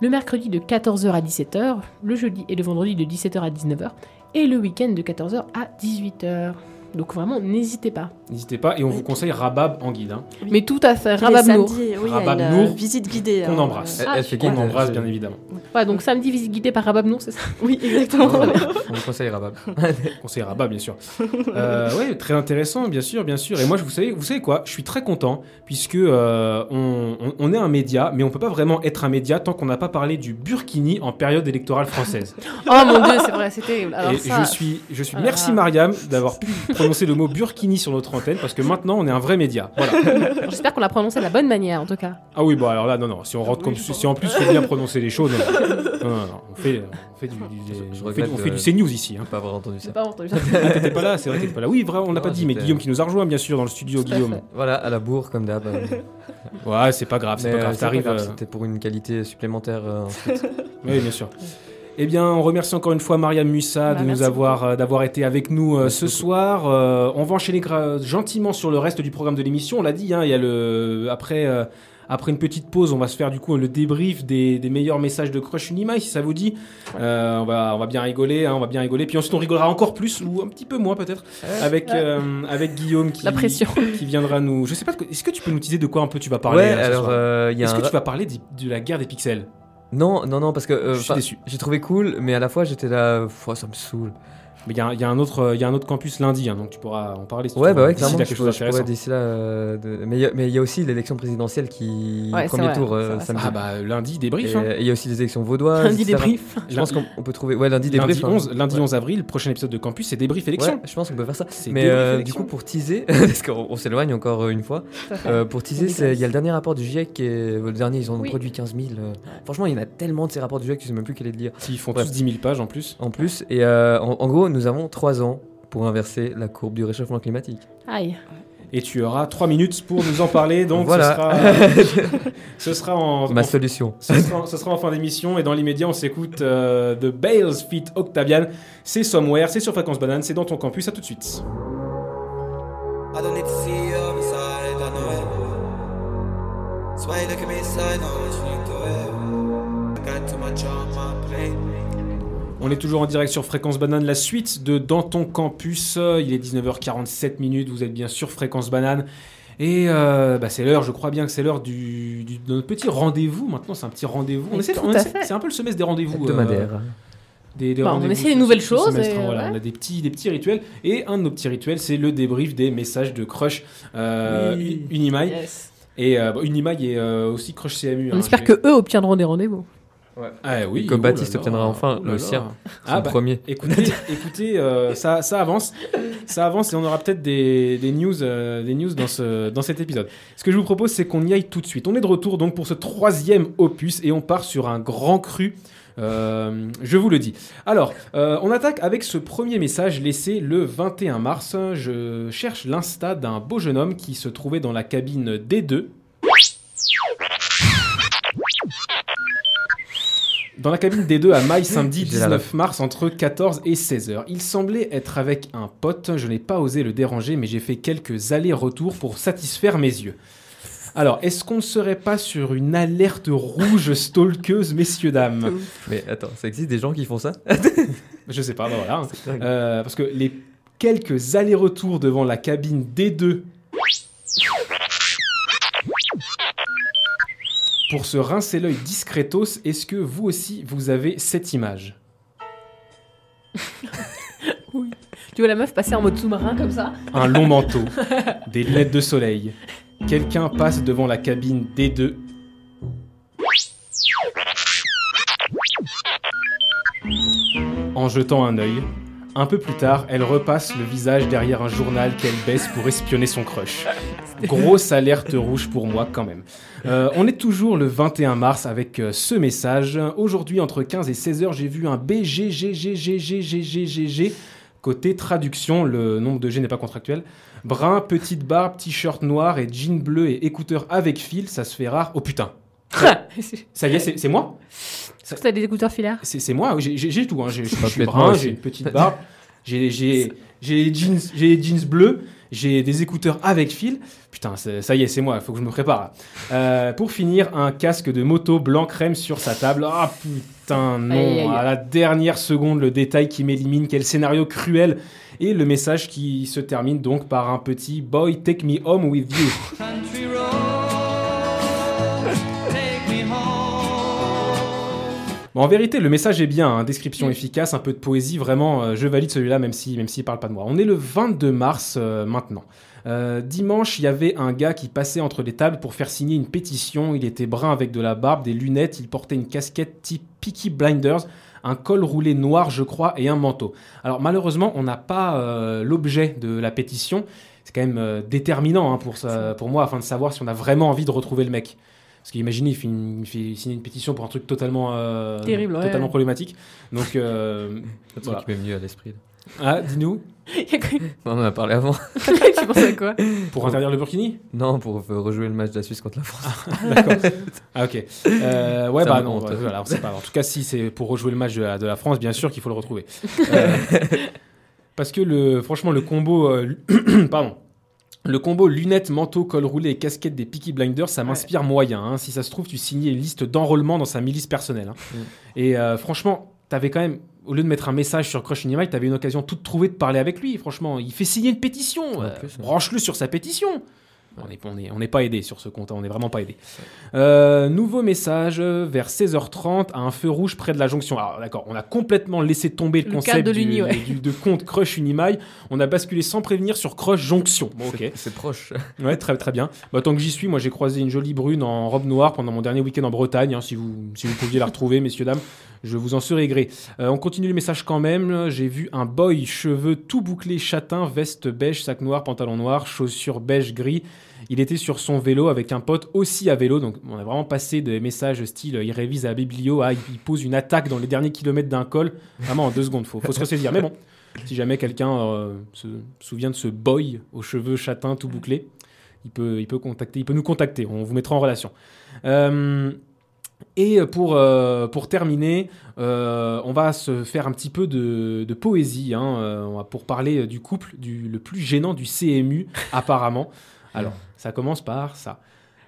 le mercredi de 14h à 17h, le jeudi et le vendredi de 17h à 19h, et le week-end de 14h à 18h. Donc vraiment, n'hésitez pas. N'hésitez pas, et on vous conseille Rabab en guide. hein. Oui. Mais tout à fait, Rabab Nour. oui, Rabab une, Nour, euh, visite guidée. qu'on hein, embrasse. euh, Elle, elle fait super. guide, On embrasse bien évidemment. Ouais, donc samedi, visite guidée par Rabab Nour, c'est ça Oui, exactement. On vous conseille Rabab. Conseil Rabat, bien sûr. Euh, ouais, très intéressant, bien sûr, bien sûr. Et moi, je vous savez, vous savez quoi? Je suis très content puisque euh, on, on- on est un média, mais on peut pas vraiment être un média tant qu'on n'a pas parlé du Burkini en période électorale française. Oh mon dieu, c'est vrai, c'est terrible. Alors Et ça, je suis, je suis. Ah là Merci. Mariam d'avoir pu prononcer le mot Burkini sur notre antenne parce que maintenant on est un vrai média. Voilà. j'espère qu'on l'a prononcé de la bonne manière, en tout cas. Ah oui, bon alors là, non, non. Si on rentre comme, si en plus faut bien prononcer les choses, non, non, non, non, on fait, on fait du, du- Je- je on fait, regrette on fait de- du CNews ici. Hein. Pas avoir entendu ça. J'ai pas entendu ça. Ah, t'étais pas là, c'est vrai, t'étais pas là. Oui, vrai, on l'a Non, pas dit, mais j'étais- Guillaume qui nous a rejoint bien sûr dans le studio, Tout à Guillaume. fait. Voilà, à la bourre comme d'hab. euh, Ouais, c'est pas grave, c'est mais, pas euh, grave. pas T'arrives. grave, euh, C'était pour une qualité supplémentaire. euh, ensuite. Oui, bien sûr. Eh bien, on remercie encore une fois Mariam Mussa Bah, de nous avoir euh, d'avoir été avec nous euh, ce beaucoup. soir. Euh, on va enchaîner gentiment sur le reste du programme de l'émission. On l'a dit, hein, il y a le après euh, après une petite pause, on va se faire du coup le débrief des, des meilleurs messages de Crush Unimai, si ça vous dit. Euh, on va on va bien rigoler, hein, on va bien rigoler. Puis ensuite on rigolera encore plus ou un petit peu moins peut-être avec euh, avec Guillaume qui La pression. qui viendra nous. Je sais pas. Est-ce que tu peux nous teaser de quoi un peu tu vas parler ouais, ce alors euh, Est-ce un. que tu vas parler de la guerre des pixels? Non, non, non, parce que euh, Je suis enfin, déçu. j'ai trouvé cool, mais à la fois j'étais là, pff, ça me saoule. Mais il y, a un- il y a un autre, il y a un autre campus lundi, hein, donc tu pourras en parler. Si tu Ouais, bah ouais, clairement. là, Je quelque pourrais, chose je pourrais d'ici là. euh, de- Mais il y a- mais il y a aussi l'élection présidentielle qui Ouais, premier vrai, tour euh, samedi. Ah bah lundi Et débrief. hein. et il y a aussi les élections vaudoises. Lundi débrief. Je pense qu'on on peut trouver. Ouais, lundi Lundi, débrief. hein. 11, lundi Ouais. 11 avril, prochain épisode de campus, c'est débrief élection. Ouais, je pense qu'on peut faire ça. Mais euh, du coup, pour teaser, parce qu'on on s'éloigne encore euh, une fois, euh, pour teaser, il y a le dernier rapport du GIEC, est, le dernier, ils ont Oui. produit 15 000. euh, Franchement, il y en a tellement de ces rapports du GIEC que je sais même plus quel est le dire. Ils font tous 10 000 pages en plus. En plus, et en, en gros, nous avons 3 ans pour inverser la courbe du réchauffement climatique. Aïe. Et tu auras 3 minutes pour nous en parler, donc Voilà. ce sera, ce sera en, Ma en- solution. ce sera, ce sera en fin d'émission. Et dans l'immédiat, on s'écoute euh, de Bales Fit Octavian. C'est Somewhere, c'est sur Fréquence Banane, c'est dans ton campus. À tout de suite. I don't need to see side, I know it. That's why you look at me side, I want you to do it. I got too much on my plate. On est toujours en direct sur Fréquence Banane, la suite de Dans ton campus. Euh, Il est 19h47 minutes, vous êtes bien sur Fréquence Banane. Et euh, bah, c'est l'heure, je crois bien que c'est l'heure du, du- de notre petit rendez-vous. Maintenant, c'est un petit rendez-vous. On Mais essaie, on essaie- c'est un peu le semestre des rendez-vous. euh, Hebdomadaire. des, des Bah, on rendez-vous essaie des nouvelles choses semestre, et, voilà. ouais. On a des petits, des petits rituels. Et un de nos petits rituels, c'est le débrief des messages de Crush euh, Oui. Unimai. Yes. Et euh, bon, Unimai est euh, aussi Crush CMU. On hein, espère je- que eux obtiendront des rendez-vous. Ah oui. Comme oh Baptiste obtiendra enfin oh le sien. Ah Son bah, premier. Écoutez, écoutez euh, ça, ça avance. Ça avance et on aura peut-être des, des news, euh, des news dans, ce, dans cet épisode. Ce que je vous propose, c'est qu'on y aille tout de suite. On est de retour donc pour ce troisième opus et on part sur un grand cru. Euh, je vous le dis. Alors, euh, on attaque avec ce premier message laissé le 21 mars. Je cherche l'insta d'un beau jeune homme qui se trouvait dans la cabine D2. Dans la cabine D2 à Maille samedi J'ai la 19 mars entre 14 et 16 heures. Il semblait être avec un pote. Je n'ai pas osé le déranger, mais j'ai fait quelques allers-retours pour satisfaire mes yeux. Alors, est-ce qu'on ne serait pas sur une alerte rouge stalkeuse, messieurs, dames? Mais attends, ça existe des gens qui font ça? Je sais pas, bah voilà. hein. Euh, parce que les quelques allers-retours devant la cabine D2 pour se rincer l'œil discretos, est-ce que vous aussi vous avez cette image Tu vois la meuf passer en mode sous-marin comme ça Un long manteau, des lunettes de soleil. Quelqu'un passe devant la cabine D2. En jetant un œil, Un peu plus tard, elle repasse le visage derrière un journal qu'elle baisse pour espionner son crush. Grosse alerte rouge pour moi quand même. Euh, on est toujours le 21 mars avec euh, ce message. Aujourd'hui, entre 15 et 16 heures, j'ai vu un BGGGGGGGGG. Côté traduction, le nombre de G n'est pas contractuel. Brun, petite barbe, t-shirt noir et jean bleu et écouteurs avec fil, ça se fait rare. Oh putain, ça y est, c'est moi T'as des écouteurs filaires C'est moi, j'ai- tout. Hein. Je suis brun, j'ai une petite barbe, j'ai des jeans, jeans bleus, j'ai des écouteurs avec fil. Putain, ça y est, c'est moi, il faut que je me prépare. Euh, pour finir, un casque de moto blanc crème sur sa table. Ah putain, non, Aïe, aïe, aïe. à la dernière seconde, le détail qui m'élimine, quel scénario cruel. Et le message qui se termine donc par un petit Boy, take me home with you. Bon, en vérité, le message est bien, hein, description efficace, un peu de poésie, vraiment, euh, je valide celui-là, même s'il même s'il parle pas de moi. On est le 22 mars euh, maintenant. Euh, dimanche, il y avait un gars qui passait entre les tables pour faire signer une pétition. Il était brun avec de la barbe, des lunettes, il portait une casquette type Peaky Blinders, un col roulé noir, je crois, et un manteau. Alors malheureusement, on n'a pas euh, l'objet de la pétition. C'est quand même euh, déterminant hein, pour, ça, pour moi afin de savoir si on a vraiment envie de retrouver le mec. Parce qu'imaginez, il fait, une- il fait signer une pétition pour un truc totalement, euh, Terrible, ouais, totalement ouais. problématique. Donc, euh, C'est voilà. qui m'est venu à l'esprit. Ah, dis-nous, On en a parlé avant. tu penses à quoi pour interdire le burkini? Non, pour rejouer le match de la Suisse contre la France. D'accord. Ah, ok. Euh, ouais, Ça bah non, bah, voilà, on sait pas. En tout cas, si c'est pour rejouer le match de la, de la France, bien sûr qu'il faut le retrouver. Euh, parce que, le, franchement, le combo. euh, pardon. Le combo lunettes, manteau, col roulé et casquette des Peaky Blinders, ça m'inspire moyen. hein. Si ça se trouve, tu signais une liste d'enrôlement dans sa milice personnelle. hein. Mm. Et euh, franchement, t'avais quand même, au lieu de mettre un message sur Crush Unimite, t'avais une occasion toute trouvée de parler avec lui. Franchement, il fait signer une pétition. Euh. Branche-le sur sa pétition. On n'est on est, on est pas aidé sur ce compte, hein, on n'est vraiment pas aidé. Euh, nouveau message vers 16h30 à un feu rouge près de la jonction. Alors d'accord, on a complètement laissé tomber le, Le concept de du, l'Uni, ouais. du- de compte Crush Unimail. On a basculé sans prévenir sur Crush Jonction. Bon, ok. C'est- C'est proche. Ouais, très très bien. Bah, tant que j'y suis, moi j'ai croisé une jolie brune en robe noire pendant mon dernier week-end en Bretagne. hein, si, vous, si vous pouviez la retrouver, messieurs, dames, je vous en serais gré. Euh, on continue le message quand même. J'ai vu un boy, cheveux tout bouclés, châtain, veste beige, sac noir, pantalon noir, chaussures beige gris. Il était sur son vélo avec un pote aussi à vélo. Donc on a vraiment passé des messages style il révise à la biblio il il pose une attaque dans les derniers kilomètres d'un col. Vraiment en deux secondes, faut, faut se ressaisir. Mais bon, si jamais quelqu'un euh, se souvient de ce boy aux cheveux châtains tout bouclés, il peut, il peut contacter, il peut nous contacter. On vous mettra en relation. Euh, et pour, euh, pour terminer, euh, on va se faire un petit peu de, de poésie hein, euh, pour parler du couple du, le plus gênant du CMU, apparemment. Alors, ça commence par ça.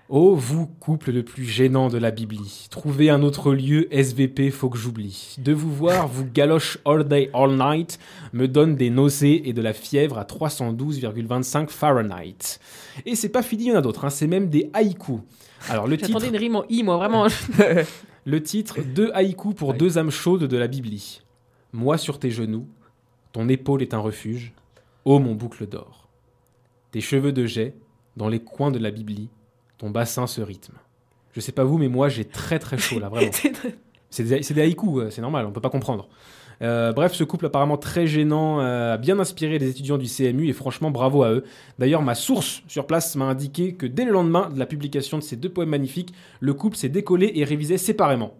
Oh, vous, couple le plus gênant de la Bibli, trouvez un autre lieu, SVP, faut que j'oublie. De vous voir, vous galoche all day, all night, me donne des nausées et de la fièvre à 312,25 Fahrenheit. Et c'est pas fini, il y en a d'autres, hein, c'est même des haïkus. Alors, le titre, une rime en i, moi, vraiment. le titre Deux haïkus pour deux âmes chaudes de la Bibli. Moi sur tes genoux, ton épaule est un refuge. Ô mon boucle d'or. Tes cheveux de jet, dans les coins de la Bibli, ton bassin se rythme. Je sais pas vous, mais moi j'ai très très chaud là, vraiment. C'est des, des haïkus, euh, c'est normal, on peut pas comprendre. Euh, bref, ce couple apparemment très gênant euh, a bien inspiré les étudiants du CMU et franchement bravo à eux. D'ailleurs, ma source sur place m'a indiqué que dès le lendemain de la publication de ces deux poèmes magnifiques, le couple s'est décollé et révisé séparément.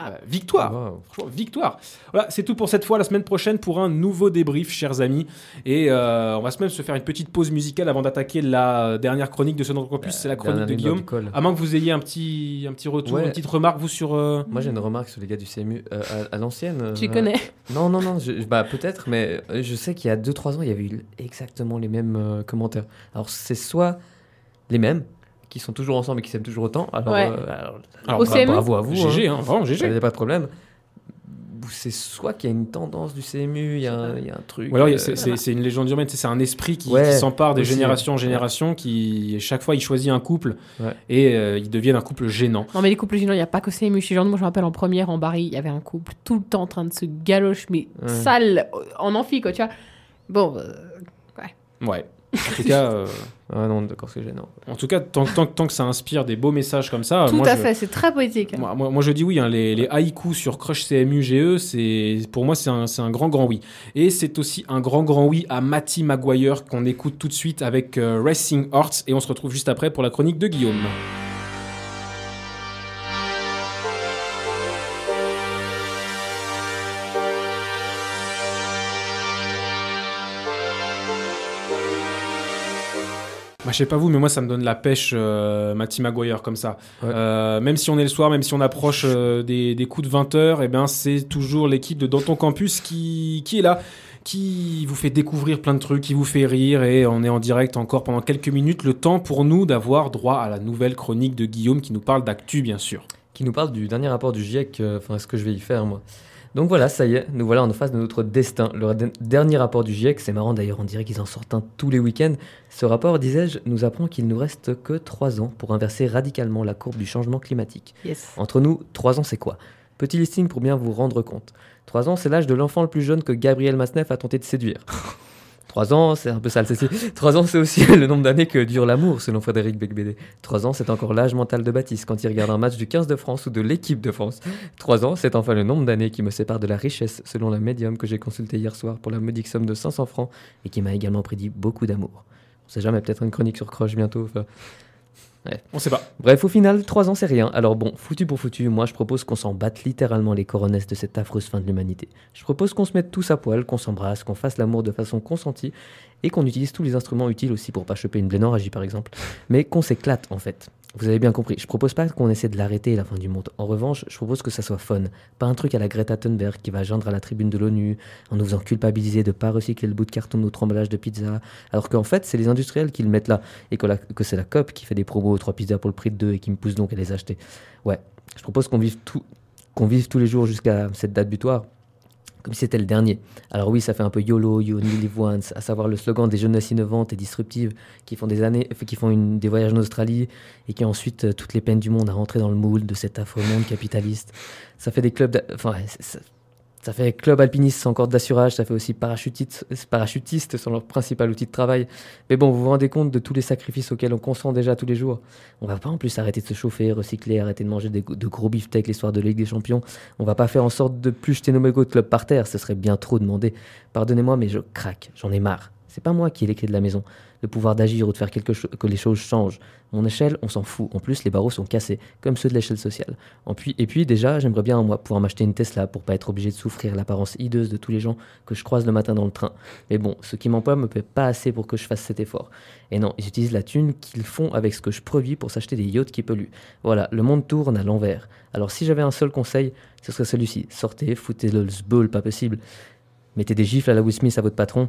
Euh, victoire Wow. Franchement, victoire Voilà, c'est tout pour cette fois. La semaine prochaine pour un nouveau débrief, chers amis. Et euh, on va se même se faire une petite pause musicale avant d'attaquer la dernière chronique de ce Notre Campus. C'est la chronique de Guillaume. À moins que vous ayez un petit, un petit retour, Ouais. une petite remarque, vous, sur... euh, Moi j'ai une remarque sur les gars du CMU euh, à, à l'ancienne. Tu euh, connais Non, non, non, je- bah peut-être, mais euh, je sais qu'il y a 2-3 ans, il y avait eu exactement les mêmes euh, commentaires. Alors c'est soit les mêmes, qui sont toujours ensemble et qui s'aiment toujours autant. Alors, Ouais. euh, alors, Alors, Au bra- CMU bravo à vous. GG, hein. hein, vraiment Il GG. n'y a pas de problème. C'est soit qu'il y a une tendance du CMU, il y, a un- il y a un truc. Ou alors il euh, c'est- une légende urbaine, c'est un esprit qui, Ouais, qui s'empare de génération en ouais. génération, qui chaque fois il choisit un couple Ouais. et euh, ils deviennent un couple gênant. Non, mais les couples gênants, il n'y a pas qu'au CMU. Chez moi, je me rappelle en première, en Barry, il y avait un couple tout le temps en train de se galoche, mais Ouais. sale, en amphi, quoi, tu vois. Bon, euh, Ouais. En tout cas, euh, Ah non, d'accord, c'est gênant. en tout cas tant, tant- tant que ça inspire des beaux messages comme ça, Tout moi, à je- fait, c'est très poétique. Moi, moi- moi, je dis oui, hein, les, les haïkus sur Crush CMU GE, c'est pour moi c'est un, c'est un grand grand oui. Et c'est aussi un grand grand oui à Matty Maguire qu'on écoute tout de suite avec euh, Racing Hearts et on se retrouve juste après pour la chronique de Guillaume. Je sais pas vous, mais moi ça me donne la pêche, euh, Matty Maguire comme ça. Ouais. Euh, même si on est le soir, même si on approche euh, des, des coups de 20 heures, et ben c'est toujours l'équipe de Dans ton campus qui, qui est là, qui vous fait découvrir plein de trucs, qui vous fait rire, et on est en direct encore pendant quelques minutes. Le temps pour nous d'avoir droit à la nouvelle chronique de Guillaume qui nous parle d'actu, bien sûr. Qui nous parle du dernier rapport du GIEC, euh, enfin, ce que je vais y faire, moi. Donc voilà, ça y est, nous voilà en face de notre destin. Le de- dernier rapport du GIEC, c'est marrant d'ailleurs, on dirait qu'ils en sortent un tous les week-ends. Ce rapport, disais-je, nous apprend qu'il nous reste que 3 ans pour inverser radicalement la courbe du changement climatique. Yes. Entre nous, 3 ans, c'est quoi? Petit listing pour bien vous rendre compte. 3 ans, c'est l'âge de l'enfant le plus jeune que Gabriel Masneff a tenté de séduire. 3 ans, c'est un peu sale ceci. 3 ans, c'est aussi le nombre d'années que dure l'amour, selon Frédéric Becbédé. 3 ans, c'est encore l'âge mental de Baptiste quand il regarde un match du 15 de France ou de l'équipe de France. 3 ans, c'est enfin le nombre d'années qui me sépare de la richesse, selon la médium que j'ai consulté hier soir pour la modique somme de 500 francs et qui m'a également prédit beaucoup d'amour. On sait jamais, peut-être une chronique sur Crush bientôt. On sait pas. Bref, au final, 3 ans, c'est rien. Alors bon, foutu pour foutu, moi je propose qu'on s'en batte littéralement les coronesses de cette affreuse fin de l'humanité. Je propose qu'on se mette tous à poil, qu'on s'embrasse, qu'on fasse l'amour de façon consentie et qu'on utilise tous les instruments utiles aussi pour pas choper une blénorragie par exemple. Mais qu'on s'éclate en fait. Vous avez bien compris, je propose pas qu'on essaie de l'arrêter la fin du monde. En revanche, je propose que ça soit fun. Pas un truc à la Greta Thunberg qui va joindre à la tribune de l'ONU en nous faisant culpabiliser de pas recycler le bout de carton de notre emballage de pizza. Alors qu'en fait, c'est les industriels qui le mettent là et que, c'est la COP qui fait des promos aux 3 pizzas pour le prix de 2 et qui me pousse donc à les acheter. Ouais, je propose qu'on vive, qu'on vive tous les jours jusqu'à cette date butoir comme si c'était le dernier. Alors oui, ça fait un peu YOLO, You Only Live Once, à savoir le slogan des jeunesses innovantes et disruptives qui font des années, qui font des voyages en Australie et qui ont ensuite euh, toutes les peines du monde à rentrer dans le moule de cet affreux monde capitaliste. Ça fait des clubs, enfin, ça, fait club alpiniste sans corde d'assurage, ça fait aussi parachutiste, parachutistes sans leur principal outil de travail. Mais bon, vous vous rendez compte de tous les sacrifices auxquels on consent déjà tous les jours. On va pas en plus arrêter de se chauffer, recycler, arrêter de manger de gros beefsteaks les soirs de Ligue des Champions. On va pas faire en sorte de plus jeter nos mégots de club par terre, ce serait bien trop demandé. Pardonnez-moi, mais je craque, j'en ai marre. C'est pas moi qui ai les clés de la maison, le pouvoir d'agir ou de faire quelque chose que les choses changent. Mon échelle, on s'en fout. En plus, les barreaux sont cassés, comme ceux de l'échelle sociale. Et puis, déjà, j'aimerais bien, moi, pouvoir m'acheter une Tesla pour pas être obligé de souffrir l'apparence hideuse de tous les gens que je croise le matin dans le train. Mais bon, ce qui m'emploie me paie pas assez pour que je fasse cet effort. Et non, ils utilisent la thune qu'ils font avec ce que je produis pour s'acheter des yachts qui polluent. Voilà, le monde tourne à l'envers. Alors si j'avais un seul conseil, ce serait celui-ci. Sortez, foutez-le le sbul, pas possible. Mettez des gifles à la Will Smith à votre patron.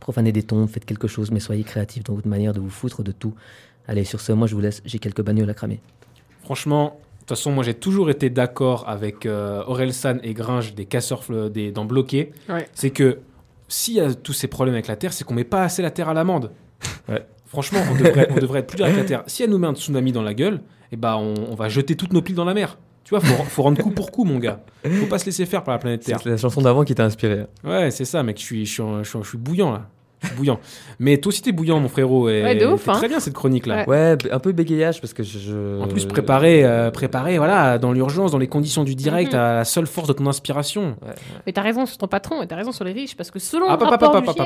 Profanez des tombes, faites quelque chose, mais soyez créatifs dans votre manière de vous foutre de tout. Allez, sur ce, moi je vous laisse, j'ai quelques bagnoles à cramer. Franchement, de toute façon, moi j'ai toujours été d'accord avec euh, Orelsan et Gringe des casseurs des dents bloquées. Ouais. C'est que s'il y a tous ces problèmes avec la Terre, c'est qu'on met pas assez la Terre à l'amende. Ouais. Franchement, on devrait, on devrait être plus dur avec la Terre. Si elle nous met un tsunami dans la gueule, eh ben on, on va jeter toutes nos piles dans la mer. Tu vois, faut, faut rendre coup pour coup, mon gars. Faut pas se laisser faire par la planète Terre. C'est la chanson d'avant qui t'a inspiré. Ouais, c'est ça, mec. Je suis, je suis, je suis bouillant là. Bouillant. Mais toi aussi t'es bouillant, mon frérot. Et Ouais, de ouf, c'est hein. Très bien cette chronique là. Ouais. Un peu bégayage parce que je. En plus, préparé, euh, préparé, voilà, dans l'urgence, dans les conditions du direct, Mhm. à la seule force de ton inspiration. Ouais. Mais t'as raison sur ton patron et t'as raison sur les riches parce que selon Ah, le rapport du GIEC...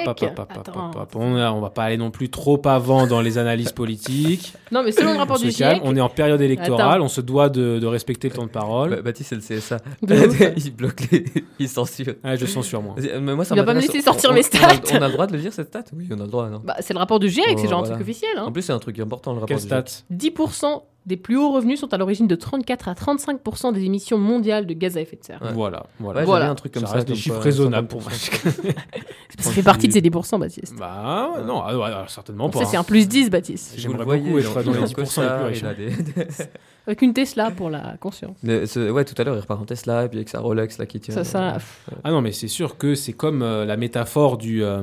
On a- on va pas aller non plus trop avant dans les analyses politiques. Non mais selon le rapport On du calme, GIEC... on est en période électorale, Attends. on se doit de, de respecter le temps de parole. Bah, Baptiste, c'est le CSA. Il bloque les. il censure. Ouais, je censure moi. Mais moi, ça Il va pas me laisser sortir mes stats. On a le droit de le dire cette stat Oui, on a le droit, non Bah, c'est le rapport du GIEC, Oh, c'est genre un voilà. truc officiel. Hein. En plus, c'est un truc important, le rapport Quelle du GIEC. stat 10% des plus hauts revenus sont à l'origine de 34 à 35% des émissions mondiales de gaz à effet de serre. Ouais. Voilà, voilà. Ouais, Voilà. un truc comme Ça ça. reste des chiffres quoi, raisonnables pour 50%. moi. Ça fait partie de ces 10%, Baptiste. bah non, ah ouais, alors, certainement pas. Ça, c'est un plus 10, Baptiste. J'aimerais beaucoup être dans les en 10% les plus riches. Avec une Tesla pour la conscience. Mais ce- ouais, tout à l'heure, il repart en Tesla, et puis avec sa Rolex là qui tient. Ça, ça... Ah non, mais c'est sûr que c'est comme euh, la métaphore du, euh,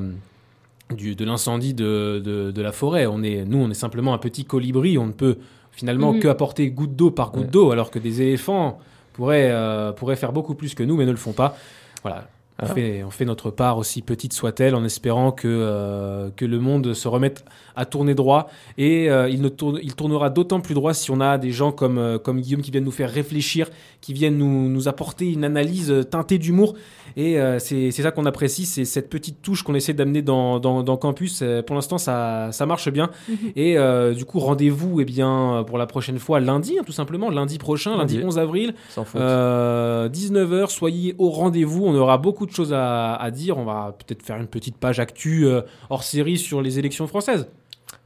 du, de l'incendie de, de, de la forêt. On est, nous, on est simplement un petit colibri. On ne peut finalement Mhm. que apporter goutte d'eau par goutte Ouais. d'eau, alors que des éléphants pourraient, euh, pourraient faire beaucoup plus que nous, mais ne le font pas. Voilà. On fait, on fait notre part aussi petite soit-elle en espérant que, euh, que le monde se remette à tourner droit et euh, il, ne tourne, il tournera d'autant plus droit si on a des gens comme, euh, comme Guillaume qui viennent nous faire réfléchir, qui viennent nous, nous apporter une analyse teintée d'humour et euh, c'est c'est ça qu'on apprécie, c'est cette petite touche qu'on essaie d'amener dans, dans, dans Campus. Euh, Pour l'instant ça, ça marche bien et euh, du coup rendez-vous eh bien, pour la prochaine fois lundi hein, tout simplement, lundi prochain, lundi, Lundi. 11 avril. Sans faute. Euh, 19h, soyez au rendez-vous. On aura beaucoup de choses à, à dire. On va peut-être faire une petite page actu euh, hors série sur les élections françaises.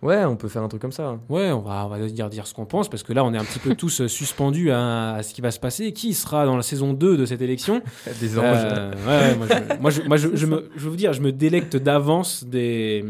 Ouais, on peut faire un truc comme ça. Ouais, on va, on va dire, dire ce qu'on pense parce que là, on est un petit peu tous suspendus à, à ce qui va se passer. Qui sera dans la saison 2 de cette élection? Des Euh, ouais, moi, je, moi, je, moi, je- je me, je vais vous dire, je me délecte d'avance des,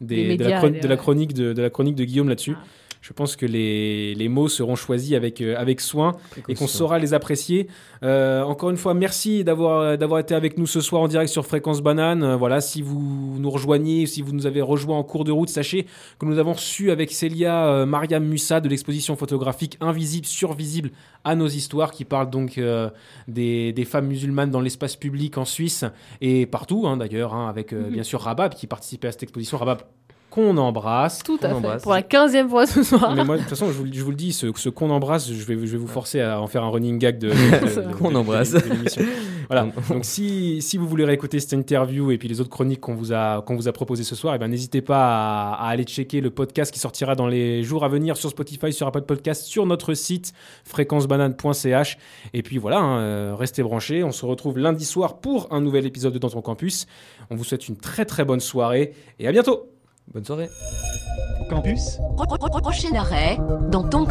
des, Des de, la de chronique de, de la chronique de Guillaume là-dessus. Ah. Je pense que les, les mots seront choisis avec, euh, avec soin et qu'on saura les apprécier. Euh, encore une fois, merci d'avoir été avec nous ce soir en direct sur Fréquence Banane. Euh, voilà, si vous nous rejoignez, si vous nous avez rejoint en cours de route, sachez que nous avons reçu avec Célia Mariam Mussa de l'exposition photographique Invisible, Survisible à nos histoires, qui parle donc euh, des, des femmes musulmanes dans l'espace public en Suisse et partout hein, d'ailleurs, hein, avec euh, Mhm. bien sûr Rabab qui participait à cette exposition. Rabab qu'on embrasse. Tout à fait. embrasse. Pour la quinzième fois ce soir. Mais moi, de toute façon, je vous, je vous le dis, ce, ce qu'on embrasse, je vais, je vais vous forcer à en faire un running gag de, de- de- de- Qu'on de- embrasse. de. Voilà. Donc, si, si vous voulez réécouter cette interview et puis les autres chroniques qu'on vous a, qu'on vous a proposées ce soir, eh ben, n'hésitez pas à, à aller checker le podcast qui sortira dans les jours à venir sur Spotify, sur Apple Podcast, sur notre site fréquencebanane.ch. Et puis voilà, hein, euh, restez branchés. On se retrouve lundi soir pour un nouvel épisode de Dans ton campus. On vous souhaite une très très bonne soirée et à bientôt. Bonne soirée. Campus, Pro- pro- pro- Prochain arrêt, dans ton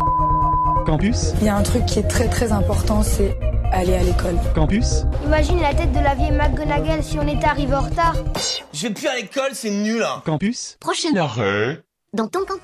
campus, Il y a un truc qui est très très important, c'est aller à l'école. campus. Imagine la tête de la vieille McGonagall si on était arrivé en retard. Je vais plus à l'école, c'est nul. hein. Campus prochain Arrêt. dans ton campus.